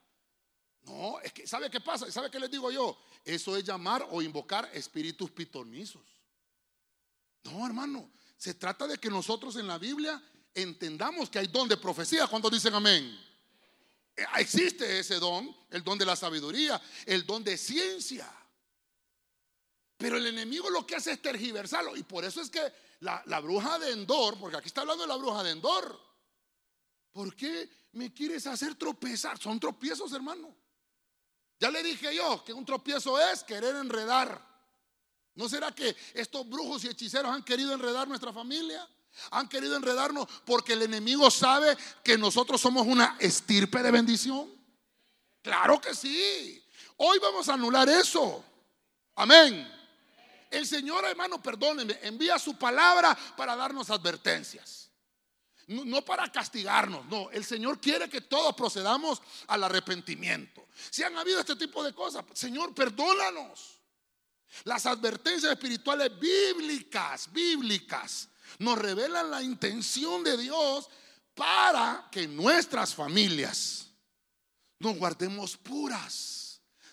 No, es que, ¿sabe qué pasa? ¿Sabe qué les digo yo? Eso es llamar o invocar espíritus pitonizos. No, hermano, se trata de que nosotros en la Biblia entendamos que hay don de profecía. cuando dicen amén? Eh, existe ese don, el don de la sabiduría, el don de ciencia. Pero el enemigo lo que hace es tergiversarlo. Y por eso es que la, la bruja de Endor, porque aquí está hablando de la bruja de Endor, ¿por qué me quieres hacer tropezar? Son tropiezos, hermano. Ya le dije yo que un tropiezo es querer enredar. ¿No será que estos brujos y hechiceros han querido enredar nuestra familia? Han querido enredarnos porque el enemigo sabe que nosotros somos una estirpe de bendición. Claro que sí. Hoy vamos a anular eso. Amén. El Señor, hermano, perdónenme, envía su palabra para darnos advertencias. No, para castigarnos, no. El Señor quiere que todos procedamos al arrepentimiento. Si han habido este tipo de cosas, Señor, perdónanos. Las advertencias espirituales bíblicas, bíblicas, nos revelan la intención de Dios para que nuestras familias nos guardemos puras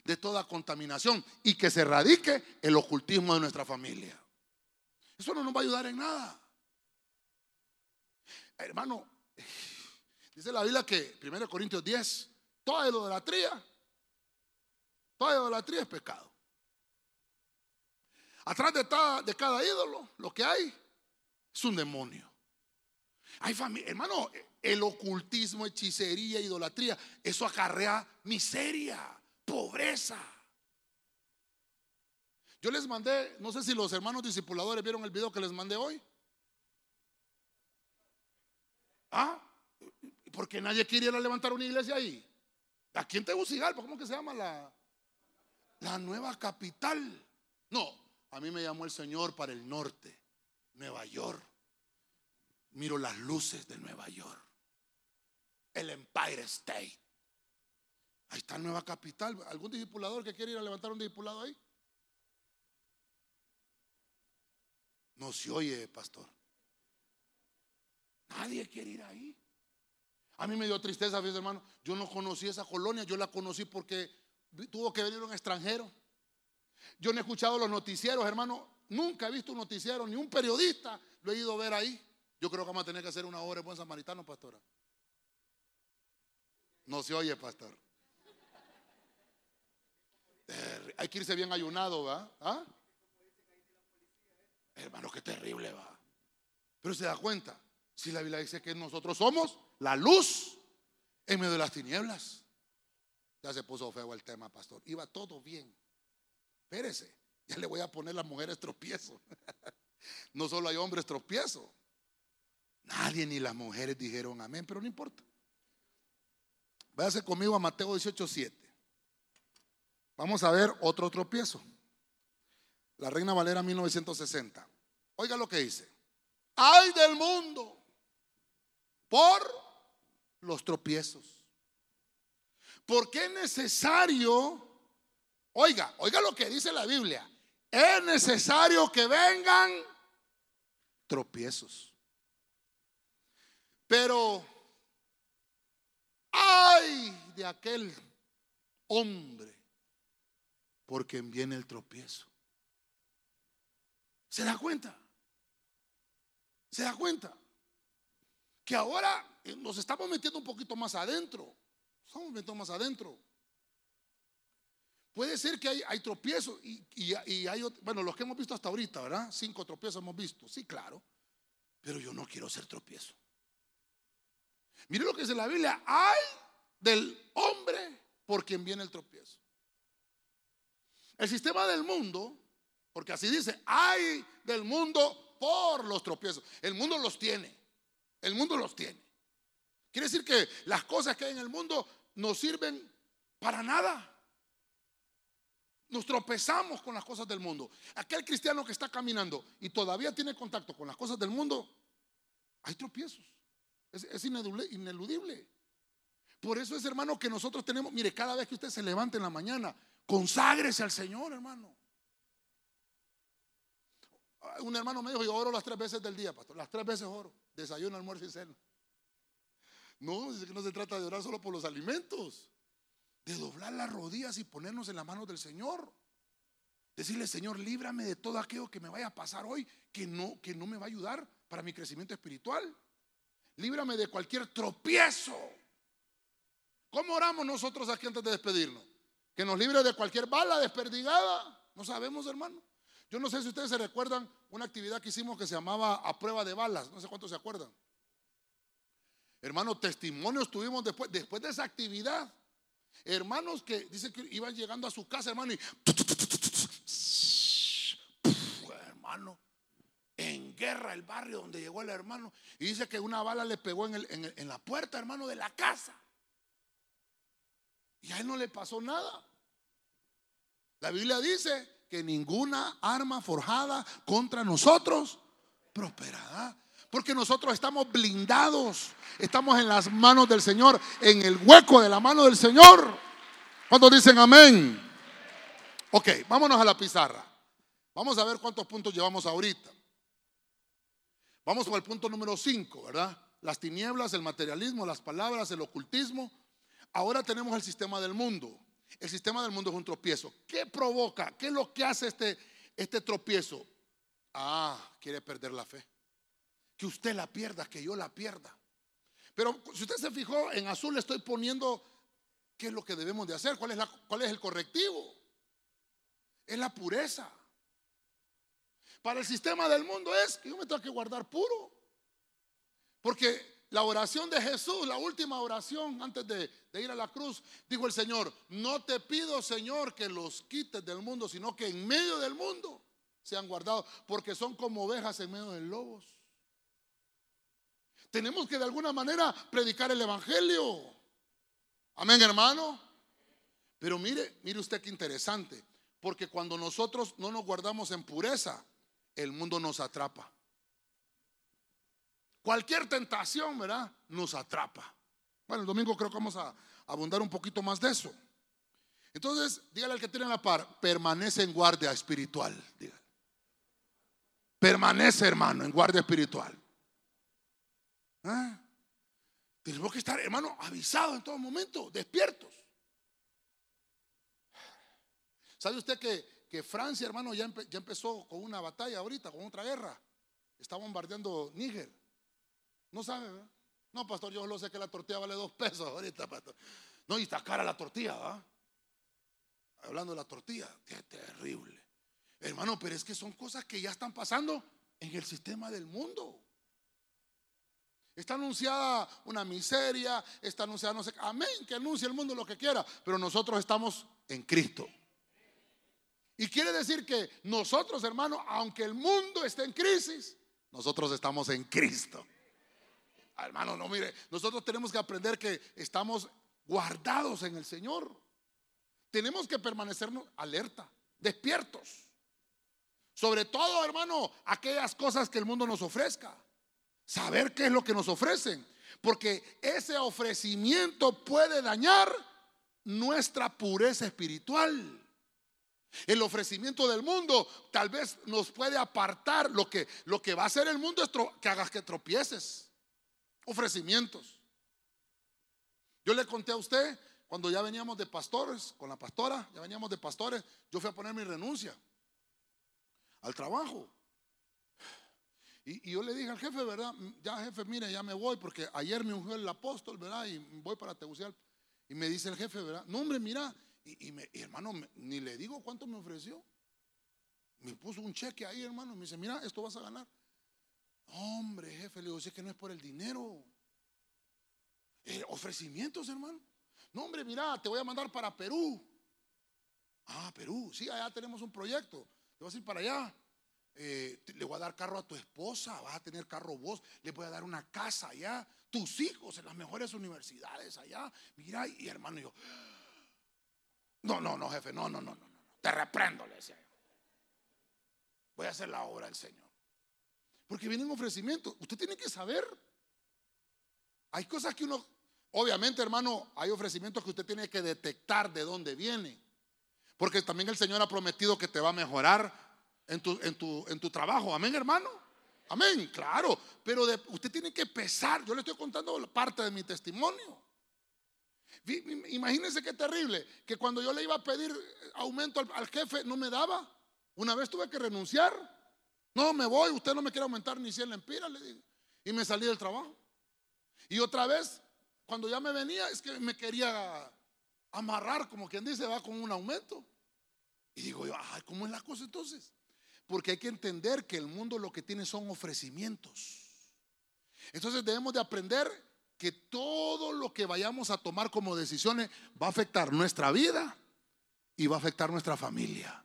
de toda contaminación y que se radique el ocultismo de nuestra familia. Eso no nos va a ayudar en nada. Hermano, dice la Biblia que 1 Corintios 10, toda idolatría, toda idolatría es pecado. Atrás de, cada ídolo, lo que hay es un demonio. Hay hermano, el ocultismo, hechicería, idolatría, eso acarrea miseria, pobreza. Yo les mandé, no sé si los hermanos discipuladores vieron el video que les mandé hoy. ¿Ah? Porque nadie quiere levantar una iglesia ahí. Aquí en Tegucigalpa, ¿cómo que se llama la, la nueva capital? No, a mí me llamó el Señor para el norte, Nueva York. Miro las luces de Nueva York. El Empire State. Ahí está nueva capital. ¿Algún discipulador que quiere ir a levantar un discipulado ahí? No se oye, pastor. Nadie quiere ir ahí. A mí me dio tristeza, hermano. Yo no conocí esa colonia, yo la conocí porque tuvo que venir un extranjero. Yo no he escuchado los noticieros, hermano. Nunca he visto un noticiero, ni un periodista lo he ido a ver ahí. Yo creo que vamos a tener que hacer una hora de buen samaritano, pastora. No se oye, pastor. Hay que irse bien ayunado, ¿va? ¿Ah? Hermano, qué terrible va. Pero se da cuenta, si la Biblia dice que nosotros somos la luz en medio de las tinieblas. Ya se puso feo el tema, pastor. Iba todo bien. Espérese, ya le voy a poner las mujeres tropiezo. (laughs) No solo hay hombres tropiezo. Nadie ni las mujeres dijeron amén, pero no importa. Váyase conmigo a Mateo 18:7. Vamos a ver otro tropiezo. La Reina Valera 1960. Oiga lo que dice. Ay del mundo por los tropiezos. Porque es necesario, oiga, oiga lo que dice la Biblia. Es necesario que vengan tropiezos. Pero ay de aquel hombre por quien viene el tropiezo. ¿Se da cuenta? ¿Se da cuenta? Que ahora eh, nos estamos metiendo un poquito más adentro. Estamos metiendo más adentro. Puede ser que hay, tropiezos y, hay, bueno, los que hemos visto hasta ahorita, ¿verdad? Cinco tropiezos hemos visto, sí, claro. Pero yo no quiero ser tropiezo. Mire lo que dice la Biblia, hay del hombre por quien viene el tropiezo. El sistema del mundo, porque así dice, hay del mundo por los tropiezos. El mundo los tiene, el mundo los tiene. Quiere decir que las cosas que hay en el mundo no sirven para nada. Nos tropezamos con las cosas del mundo. Aquel cristiano que está caminando y todavía tiene contacto con las cosas del mundo, hay tropiezos. Es, ineludible. Por eso es, hermano, que nosotros tenemos, mire, cada vez que usted se levante en la mañana, conságrese al Señor, hermano. Un hermano me dijo, yo oro las tres veces del día, pastor. Las tres veces oro. Desayuno, almuerzo y cena. No, es que no se trata de orar solo por los alimentos de doblar las rodillas y ponernos en las manos del Señor. Decirle, Señor, líbrame de todo aquello que me vaya a pasar hoy, que no, que no me va a ayudar para mi crecimiento espiritual. Líbrame de cualquier tropiezo. ¿Cómo oramos nosotros aquí antes de despedirnos? Que nos libre de cualquier bala desperdigada. No sabemos, hermano. Yo no sé si ustedes se recuerdan una actividad que hicimos que se llamaba a prueba de balas. No sé cuántos se acuerdan. Hermano, testimonios tuvimos después, después de esa actividad. Hermanos que dicen que iban llegando a su casa, hermano, y hermano, en guerra el barrio donde llegó el hermano. Y dice que una bala le pegó en, en la puerta, hermano, de la casa. Y a él no le pasó nada. La Biblia dice que ninguna arma forjada contra nosotros prosperará. Porque nosotros estamos blindados, estamos en las manos del Señor, en el hueco de la mano del Señor. Cuando dicen amén? Ok, vámonos a la pizarra. Vamos a ver cuántos puntos llevamos ahorita. Vamos con el punto número 5, ¿verdad? Las tinieblas, el materialismo, las palabras, el ocultismo. Ahora tenemos el sistema del mundo. El sistema del mundo es un tropiezo. ¿Qué provoca? ¿Qué es lo que hace este, este tropiezo? Ah, quiere perder la fe que usted la pierda, que yo la pierda. Pero si usted se fijó, en azul le estoy poniendo qué es lo que debemos de hacer, cuál es, la, cuál es el correctivo. Es la pureza. Para el sistema del mundo es que yo me tengo que guardar puro. Porque la oración de Jesús, la última oración antes de, ir a la cruz, dijo el Señor, no te pido Señor que los quites del mundo, sino que en medio del mundo sean guardados, porque son como ovejas en medio de lobos. Tenemos que de alguna manera predicar el Evangelio. Amén, hermano. Pero mire, mire usted qué interesante. Porque cuando nosotros no nos guardamos en pureza, el mundo nos atrapa. Cualquier tentación, ¿verdad? Nos atrapa. Bueno, el domingo creo que vamos a abundar un poquito más de eso. Entonces, dígale al que tiene la par, permanece en guardia espiritual. Permanece, hermano, en guardia espiritual. ¿Ah? Tenemos que estar, hermano, avisados en todo momento, despiertos. ¿Sabe usted que, que Francia, hermano, ya, ya, empezó con una batalla ahorita, con otra guerra? Está bombardeando Níger. No sabe, ¿verdad? No, pastor, yo lo sé que la tortilla vale dos pesos ahorita, pastor. No, y está cara la tortilla, ¿va? Hablando de la tortilla, qué terrible. Hermano, pero es que son cosas que ya están pasando en el sistema del mundo. Está anunciada una miseria, está anunciada no sé, amén, que anuncie el mundo lo que quiera, pero nosotros estamos en Cristo. Y quiere decir que nosotros, hermano, aunque el mundo esté en crisis, nosotros estamos en Cristo. Ah, hermano, no mire, nosotros tenemos que aprender que estamos guardados en el Señor. Tenemos que permanecernos alerta, despiertos. Sobre todo, hermano, aquellas cosas que el mundo nos ofrezca. Saber qué es lo que nos ofrecen. Porque ese ofrecimiento puede dañar nuestra pureza espiritual. El ofrecimiento del mundo tal vez nos puede apartar. Lo que, lo que va a hacer el mundo es que hagas que tropieces. Ofrecimientos. Yo le conté a usted cuando ya veníamos de pastores, con la pastora, ya veníamos de pastores, yo fui a poner mi renuncia al trabajo. Y, yo le dije al jefe, ¿verdad? Ya jefe, mire, ya me voy porque ayer me ungió el apóstol, ¿verdad? Y voy para Tegucigalpa. Y me dice el jefe, ¿verdad? No, hombre, mira. Y, hermano, ni le digo cuánto me ofreció. Me puso un cheque ahí, hermano. Me dice, mira, esto vas a ganar. Hombre, jefe, le digo, es que no es por el dinero. Eh, ofrecimientos, hermano. No, hombre, mira, te voy a mandar para Perú. Ah, Perú, sí, allá tenemos un proyecto. Te vas a ir para allá. Eh, le voy a dar carro a tu esposa, vas a tener carro vos, le voy a dar una casa allá, tus hijos en las mejores universidades allá. Mira, y hermano, yo, no, no, no, jefe, no, no, no, no, no, te reprendo, le decía Voy a hacer la obra del Señor. Porque vienen ofrecimientos. Usted tiene que saber. Hay cosas que uno, obviamente, hermano, hay ofrecimientos que usted tiene que detectar de dónde viene. Porque también el Señor ha prometido que te va a mejorar en tu, en tu, en tu trabajo. Amén, hermano. Amén, claro. Pero usted tiene que pesar. Yo le estoy contando parte de mi testimonio. Imagínense qué terrible, que cuando yo le iba a pedir aumento al, jefe, no me daba. Una vez tuve que renunciar. No, me voy, usted no me quiere aumentar ni 100 lempiras, le digo. Y me salí del trabajo. Y otra vez, cuando ya me venía, es que me quería amarrar, como quien dice, va con un aumento. Y digo yo, ay, ¿cómo es la cosa entonces? Porque hay que entender que el mundo lo que tiene son ofrecimientos. Entonces debemos de aprender que todo lo que vayamos a tomar como decisiones va a afectar nuestra vida y va a afectar nuestra familia.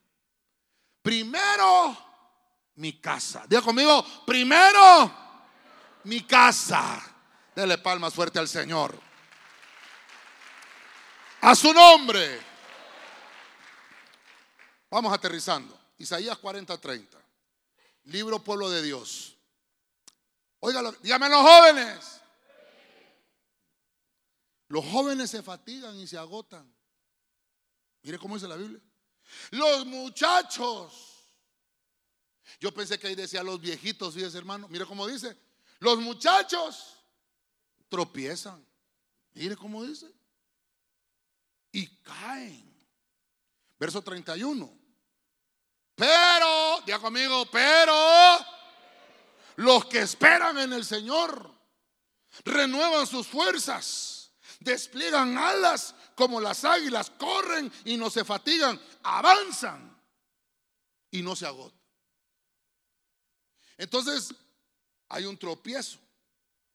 Primero, mi casa. Diga conmigo, primero, mi casa. Dele palmas fuerte al Señor. A su nombre. Vamos aterrizando. Isaías 40, 30. Libro Pueblo de Dios. Óigalo, dígame los jóvenes. Los jóvenes se fatigan y se agotan. Mire cómo dice la Biblia. Los muchachos. Yo pensé que ahí decía los viejitos, fíjese hermano. Mire cómo dice. Los muchachos tropiezan. Mire cómo dice. Y caen. Verso 31. Pero, diga conmigo, pero los que esperan en el Señor renuevan sus fuerzas, despliegan alas como las águilas, corren y no se fatigan, avanzan y no se agotan. Entonces, hay un tropiezo.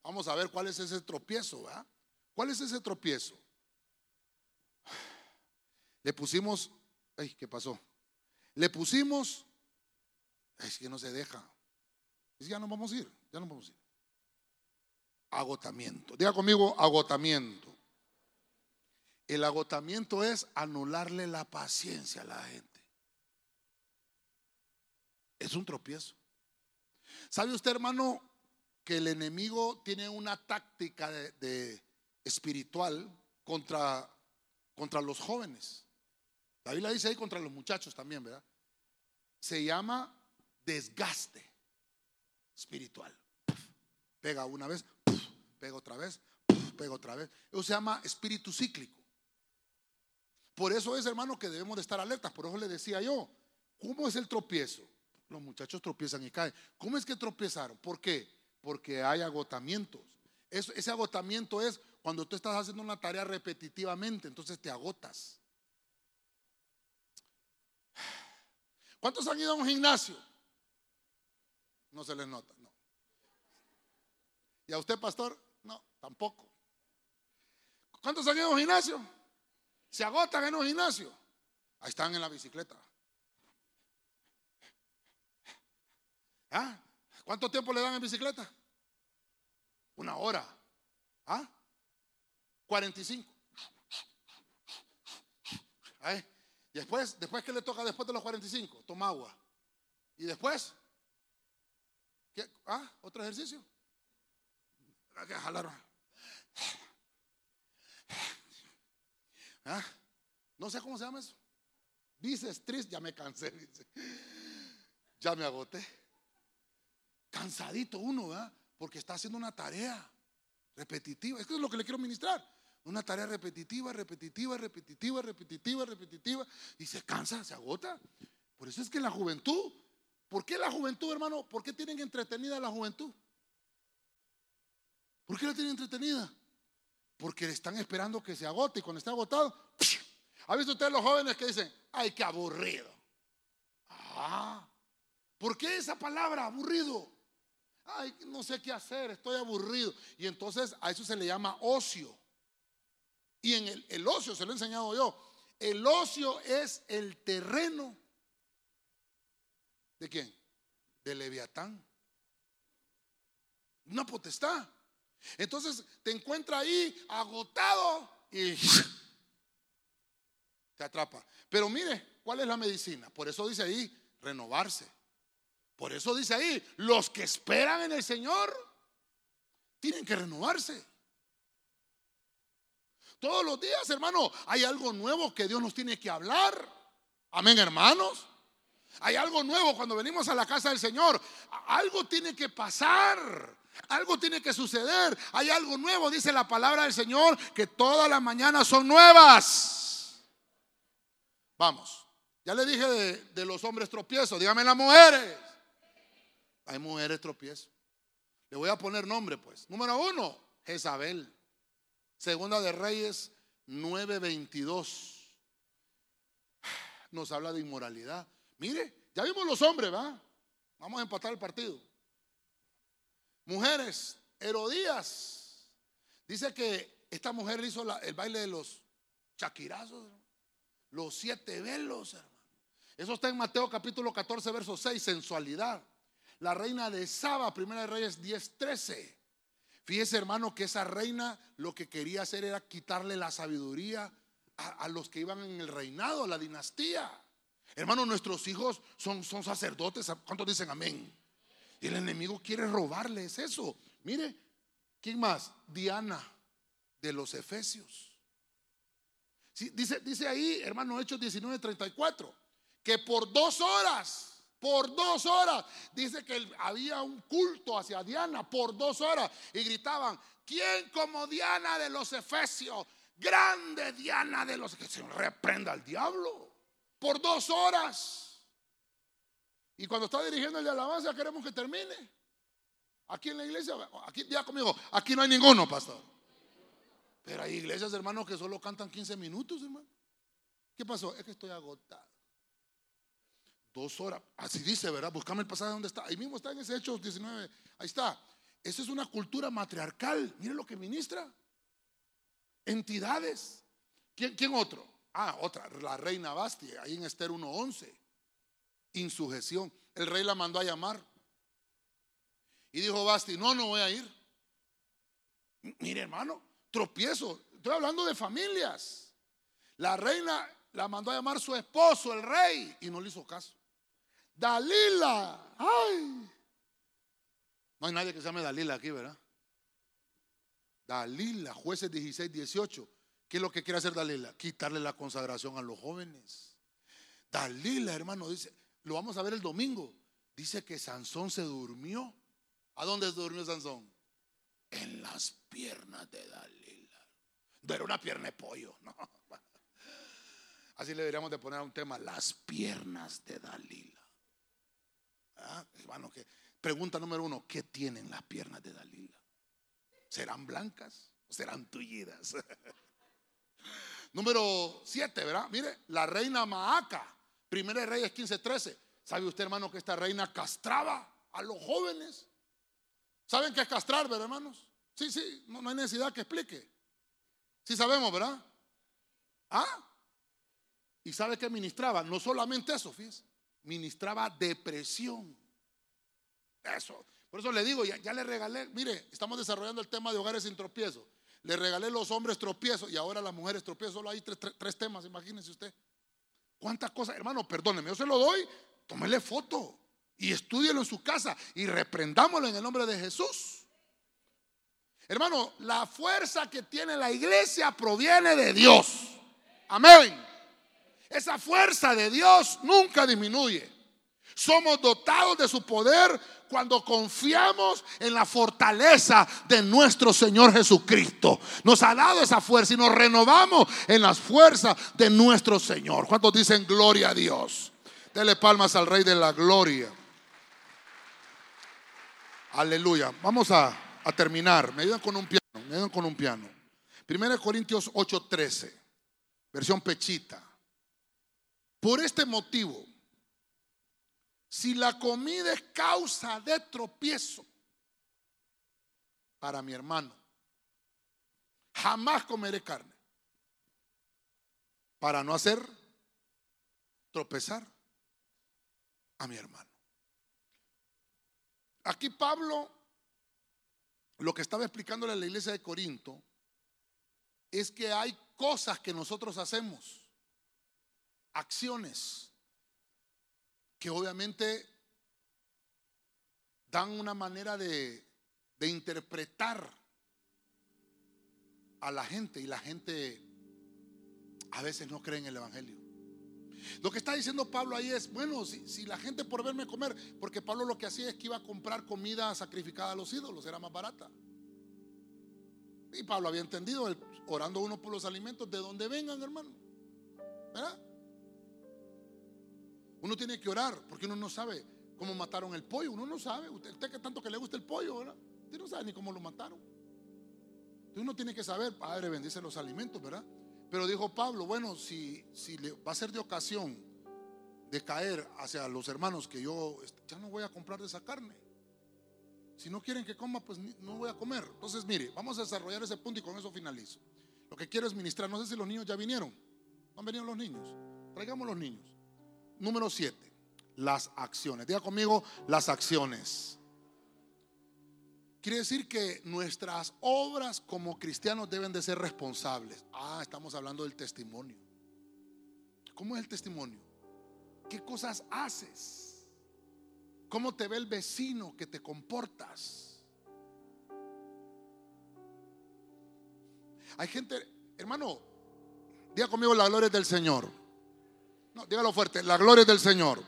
Vamos a ver cuál es ese tropiezo, ¿verdad? ¿Cuál es ese tropiezo? Le pusimos, ay, ¿qué pasó? Le pusimos, es que no se deja. Es ya no vamos a ir, ya no vamos a ir. Agotamiento. Diga conmigo, agotamiento. El agotamiento es anularle la paciencia a la gente. Es un tropiezo. ¿Sabe usted, hermano, que el enemigo tiene una táctica de, espiritual contra, contra los jóvenes? La Biblia dice ahí contra los muchachos también, ¿verdad? Se llama desgaste espiritual. Pega una vez, pega otra vez, pega otra vez. Eso se llama espíritu cíclico. Por eso es, hermano, que debemos de estar alertas. Por eso le decía yo, ¿cómo es el tropiezo? Los muchachos tropiezan y caen. ¿Cómo es que tropiezaron? ¿Por qué? Porque hay agotamientos. ese agotamiento es cuando tú estás haciendo una tarea repetitivamente, entonces te agotas. ¿Cuántos han ido a un gimnasio? No se les nota, no. ¿Y a usted, pastor? No, tampoco. ¿Cuántos han ido a un gimnasio? Se agotan en un gimnasio. Ahí están en la bicicleta. ¿Ah? ¿Cuánto tiempo le dan en bicicleta? Una hora. ¿Ah? 45. ¿Eh? Y después, después que le toca después de los 45, toma agua. Y después. ¿Ah? ¿Otro ejercicio? ¿Ah? No sé cómo se llama eso. Dices triste, ya me cansé, dice. Ya me agoté. Cansadito uno, ¿verdad? Porque está haciendo una tarea repetitiva. Es que es lo que le quiero ministrar. Una tarea repetitiva, repetitiva, repetitiva, repetitiva, repetitiva. Y se cansa, se agota. Por eso es que la juventud, ¿por qué la juventud, hermano? ¿Por qué tienen entretenida la juventud? ¿Por qué la tienen entretenida? Porque están esperando que se agote y cuando está agotado, ¿ha visto usted los jóvenes que dicen, ay, qué aburrido? Ah, ¿por qué esa palabra, aburrido? Ay, no sé qué hacer, estoy aburrido. Y entonces a eso se le llama ocio. Y en el, ocio, se lo he enseñado yo, el ocio es el terreno. ¿De quién? De Leviatán. Una potestad. Entonces te encuentra ahí agotado y (laughs) te atrapa. Pero mire, ¿cuál es la medicina? Por eso dice ahí, renovarse. Por eso dice ahí, los que esperan en el Señor tienen que renovarse. Todos los días, hermano, hay algo nuevo que Dios nos tiene que hablar. Amén, hermanos. Hay algo nuevo cuando venimos a la casa del Señor. Algo tiene que pasar. Algo tiene que suceder. Hay algo nuevo, dice la palabra del Señor, que todas las mañanas son nuevas. Vamos. Ya le dije de, los hombres tropiezos. Dígame las mujeres. Hay mujeres tropiezos. Le voy a poner nombre, pues. Número uno, Jezabel. Segunda de Reyes 9:22. Nos habla de inmoralidad. Mire, ya vimos los hombres, ¿va? Vamos a empatar el partido. Mujeres, Herodías. Dice que esta mujer hizo el baile de los chaquirazos, los siete velos, hermano. Eso está en Mateo capítulo 14, verso 6, sensualidad. La reina de Saba, primera de Reyes 10, 13. Fíjese, hermano, que esa reina lo que quería hacer era quitarle la sabiduría a, los que iban en el reinado, a la dinastía. Hermano, nuestros hijos son, son sacerdotes. ¿Cuántos dicen amén? Y el enemigo quiere robarles eso. Mire, ¿quién más? Diana de los Efesios. dice, dice ahí, hermano, Hechos 19:34, que por dos horas, por dos horas, dice que había un culto hacia Diana, por dos horas, y gritaban, ¿quién como Diana de los Efesios? Grande Diana de los que reprenda al diablo. Por dos horas. Y cuando está dirigiendo el de alabanza, queremos que termine. Aquí en la iglesia, aquí ya conmigo, aquí no hay ninguno, pastor. Pero hay iglesias, hermanos, que solo cantan 15 minutos, hermano. ¿Qué pasó? Es que estoy agotado. Dos horas. Así dice, ¿verdad? Buscame el pasaje donde está. Ahí mismo está en ese Hechos 19. Ahí está. Esa es una cultura matriarcal. Mire lo que ministra. Entidades. ¿Quién, quién otro? Ah, otra. La reina Basti, ahí en Esther 1.11 insujeción. El rey la mandó a llamar. Y dijo Basti, no, no voy a ir. Mire hermano, tropiezo. Estoy hablando de familias. La reina la mandó a llamar su esposo, el rey, y no le hizo caso. Dalila, ay. No hay nadie que se llame Dalila aquí, ¿verdad? Dalila, jueces 16, 18. ¿Qué es lo que quiere hacer Dalila? Quitarle la consagración a los jóvenes. Dalila, hermano, dice, lo vamos a ver el domingo. Dice que Sansón se durmió. ¿A dónde se durmió Sansón? En las piernas de Dalila. No era una pierna de pollo, no. (laughs) Así le deberíamos de poner un tema, las piernas de Dalila. Ah, hermano, que pregunta número uno, ¿qué tienen las piernas de Dalila? ¿Serán blancas o serán tullidas? (laughs) Número 7, ¿verdad? Mire, la reina Maaca, primera de Reyes 15:13. ¿Sabe usted, hermano, que esta reina castraba a los jóvenes? ¿Saben qué es castrar, verdad, hermanos? Sí, sí, no, hay necesidad que explique. Sí sabemos, ¿verdad? ¿Ah? ¿Y sabe qué ministraba? No solamente eso, fíjese. Ministraba depresión. Eso. Por eso le digo, ya, le regalé, mire, estamos desarrollando el tema de hogares sin tropiezo. Le regalé los hombres tropiezos y ahora las mujeres tropiezos. Solo hay tres, temas, imagínense usted. ¿Cuántas cosas? Hermano, perdóneme, yo se lo doy, tómele foto y estúdielo en su casa y reprendámoslo en el nombre de Jesús. Hermano, la fuerza que tiene la iglesia proviene de Dios. Amén. Esa fuerza de Dios nunca disminuye. Somos dotados de su poder cuando confiamos en la fortaleza de nuestro Señor Jesucristo. Nos ha dado esa fuerza y nos renovamos en las fuerzas de nuestro Señor. ¿Cuántos dicen gloria a Dios? Dele palmas al Rey de la Gloria. Aleluya. Vamos a, terminar. Me ayudan con un piano. Me ayudan con un piano. Primera Corintios 8:13. Versión pechita. Por este motivo si la comida es causa de tropiezo para mi hermano, jamás comeré carne para no hacer tropezar a mi hermano. Aquí Pablo lo que estaba explicándole a la iglesia de Corinto es que hay cosas que nosotros hacemos, acciones que obviamente dan una manera de, interpretar a la gente y la gente a veces no cree en el Evangelio. Lo que está diciendo Pablo ahí es, bueno, si, la gente por verme comer, porque Pablo lo que hacía es que iba a comprar comida sacrificada a los ídolos, era más barata. Y Pablo había entendido, orando uno por los alimentos, de donde vengan, hermano. ¿Verdad? Uno tiene que orar porque uno no sabe cómo mataron el pollo. Uno no sabe. Usted, que tanto que le gusta el pollo, ¿verdad? Usted no sabe ni cómo lo mataron. Entonces uno tiene que saber, Padre, bendice los alimentos, ¿verdad? Pero dijo Pablo, bueno, si, si le, va a ser de ocasión de caer hacia los hermanos que yo ya no voy a comprar de esa carne. Si no quieren que coma, pues no voy a comer. Entonces, mire, vamos a desarrollar ese punto y con eso finalizo. Lo que quiero es ministrar. No sé si los niños ya vinieron. ¿No han venido los niños? Traigamos los niños. Número 7, las acciones. Diga conmigo, las acciones. Quiere decir que nuestras obras como cristianos deben de ser responsables. Ah, estamos hablando del testimonio. ¿Cómo es el testimonio? ¿Qué cosas haces? ¿Cómo te ve el vecino que te comportas? Hay gente, hermano, diga conmigo la gloria del Señor dígalo fuerte, la gloria del Señor.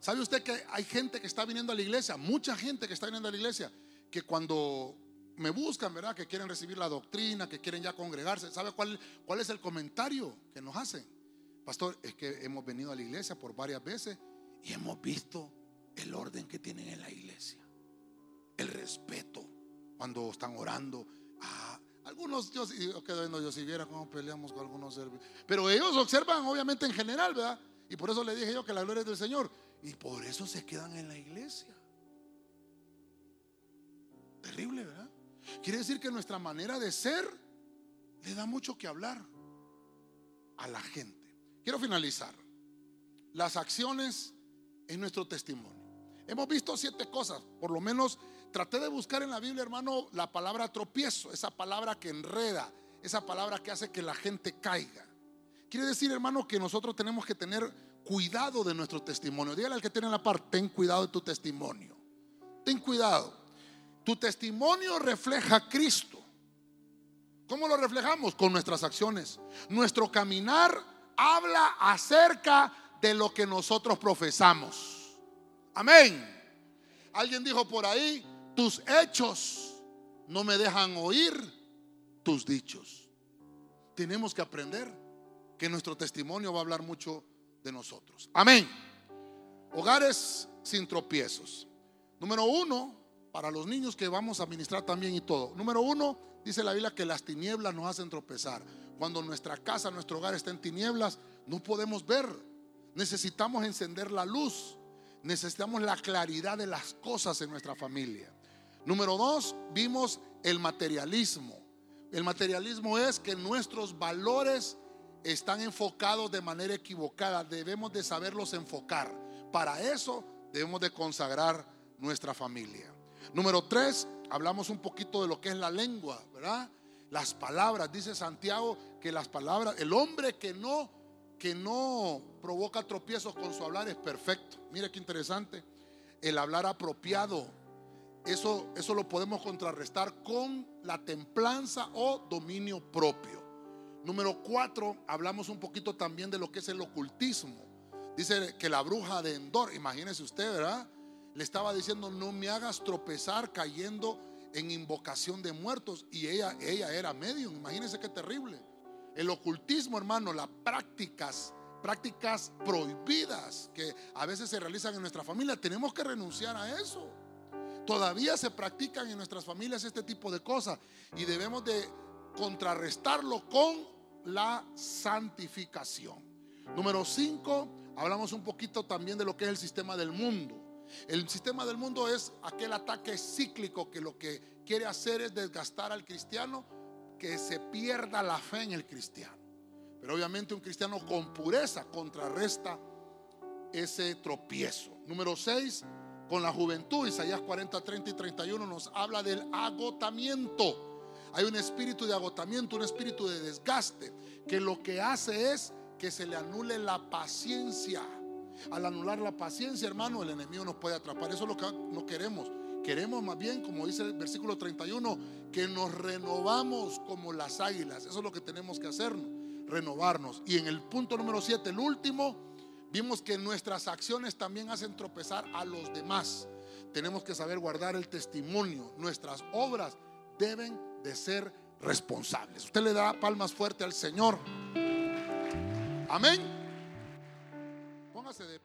¿Sabe usted que hay gente que está viniendo a la iglesia? Mucha gente que está viniendo a la iglesia, que cuando me buscan, ¿verdad? Que quieren recibir la doctrina, que quieren ya congregarse. ¿Sabe cuál, cuál es el comentario que nos hacen? Pastor, es que hemos venido a la iglesia por varias veces y hemos visto el orden que tienen en la iglesia. El respeto cuando están orando. Algunos, yo, yo si viera cómo peleamos con algunos servicios. Pero ellos observan, obviamente, en general, ¿verdad? Y por eso le dije yo que la gloria es del Señor. Y por eso se quedan en la iglesia. Terrible, ¿verdad? Quiere decir que nuestra manera de ser le da mucho que hablar a la gente. Quiero finalizar. Las acciones en nuestro testimonio. Hemos visto siete cosas, por lo menos Traté de buscar en la Biblia, hermano, la palabra tropiezo, esa palabra que enreda, esa palabra que hace que la gente caiga. Quiere decir, hermano, que nosotros tenemos que tener cuidado de nuestro testimonio. Dígale al que tiene la par, ten cuidado de tu testimonio. Ten cuidado. Tu testimonio refleja a Cristo. ¿Cómo lo reflejamos? Con nuestras acciones. Nuestro caminar habla acerca de lo que nosotros profesamos. Amén. Alguien dijo por ahí, tus hechos no me dejan oír tus dichos. Tenemos que aprender que nuestro testimonio va a hablar mucho de nosotros. Amén. Hogares sin tropiezos. Número uno, para los niños que vamos a ministrar también y todo. Número uno, dice la Biblia que las tinieblas nos hacen tropezar. Cuando nuestra casa, nuestro hogar está en tinieblas, no podemos ver. Necesitamos encender la luz. Necesitamos la claridad de las cosas en nuestra familia. Número dos, vimos el materialismo. El materialismo es que nuestros valores están enfocados de manera equivocada. Debemos de saberlos enfocar. Para eso debemos de consagrar nuestra familia. Número tres, hablamos un poquito de lo que es la lengua, ¿verdad? Las palabras, dice Santiago que las palabras, el hombre que no que no provoca tropiezos con su hablar es perfecto. Mire qué interesante. El hablar apropiado, eso, eso lo podemos contrarrestar con la templanza o dominio propio. Número cuatro, hablamos un poquito también de lo que es el ocultismo. Dice que la bruja de Endor, imagínese usted, ¿verdad? Le estaba diciendo, no me hagas tropezar cayendo en invocación de muertos. Y ella, ella era medium, imagínense qué terrible. El ocultismo, hermano, las prácticas, prácticas prohibidas que a veces se realizan en nuestra familia, tenemos que renunciar a eso. Todavía se practican en nuestras familias este tipo de cosas y debemos de contrarrestarlo con la santificación. Número 5, hablamos un poquito también de lo que es el sistema del mundo. El sistema del mundo es aquel ataque cíclico que lo que quiere hacer es desgastar al cristiano, que se pierda la fe en el cristiano. Pero obviamente un cristiano con pureza contrarresta ese tropiezo. Número 6, con la juventud, Isaías 40, 30 y 31 nos habla del agotamiento. Hay un espíritu de agotamiento, un espíritu de desgaste, que lo que hace es que se le anule la paciencia. Al anular la paciencia, hermano, el enemigo nos puede atrapar. Eso es lo que no queremos. Queremos más bien, como dice el versículo 31, que nos renovamos como las águilas. Eso es lo que tenemos que hacer, renovarnos. Y en el punto número 7, el último, vimos que nuestras acciones también hacen tropezar a los demás. Tenemos que saber guardar el testimonio. Nuestras obras deben de ser responsables. Usted le da palmas fuerte al Señor. Amén. Póngase de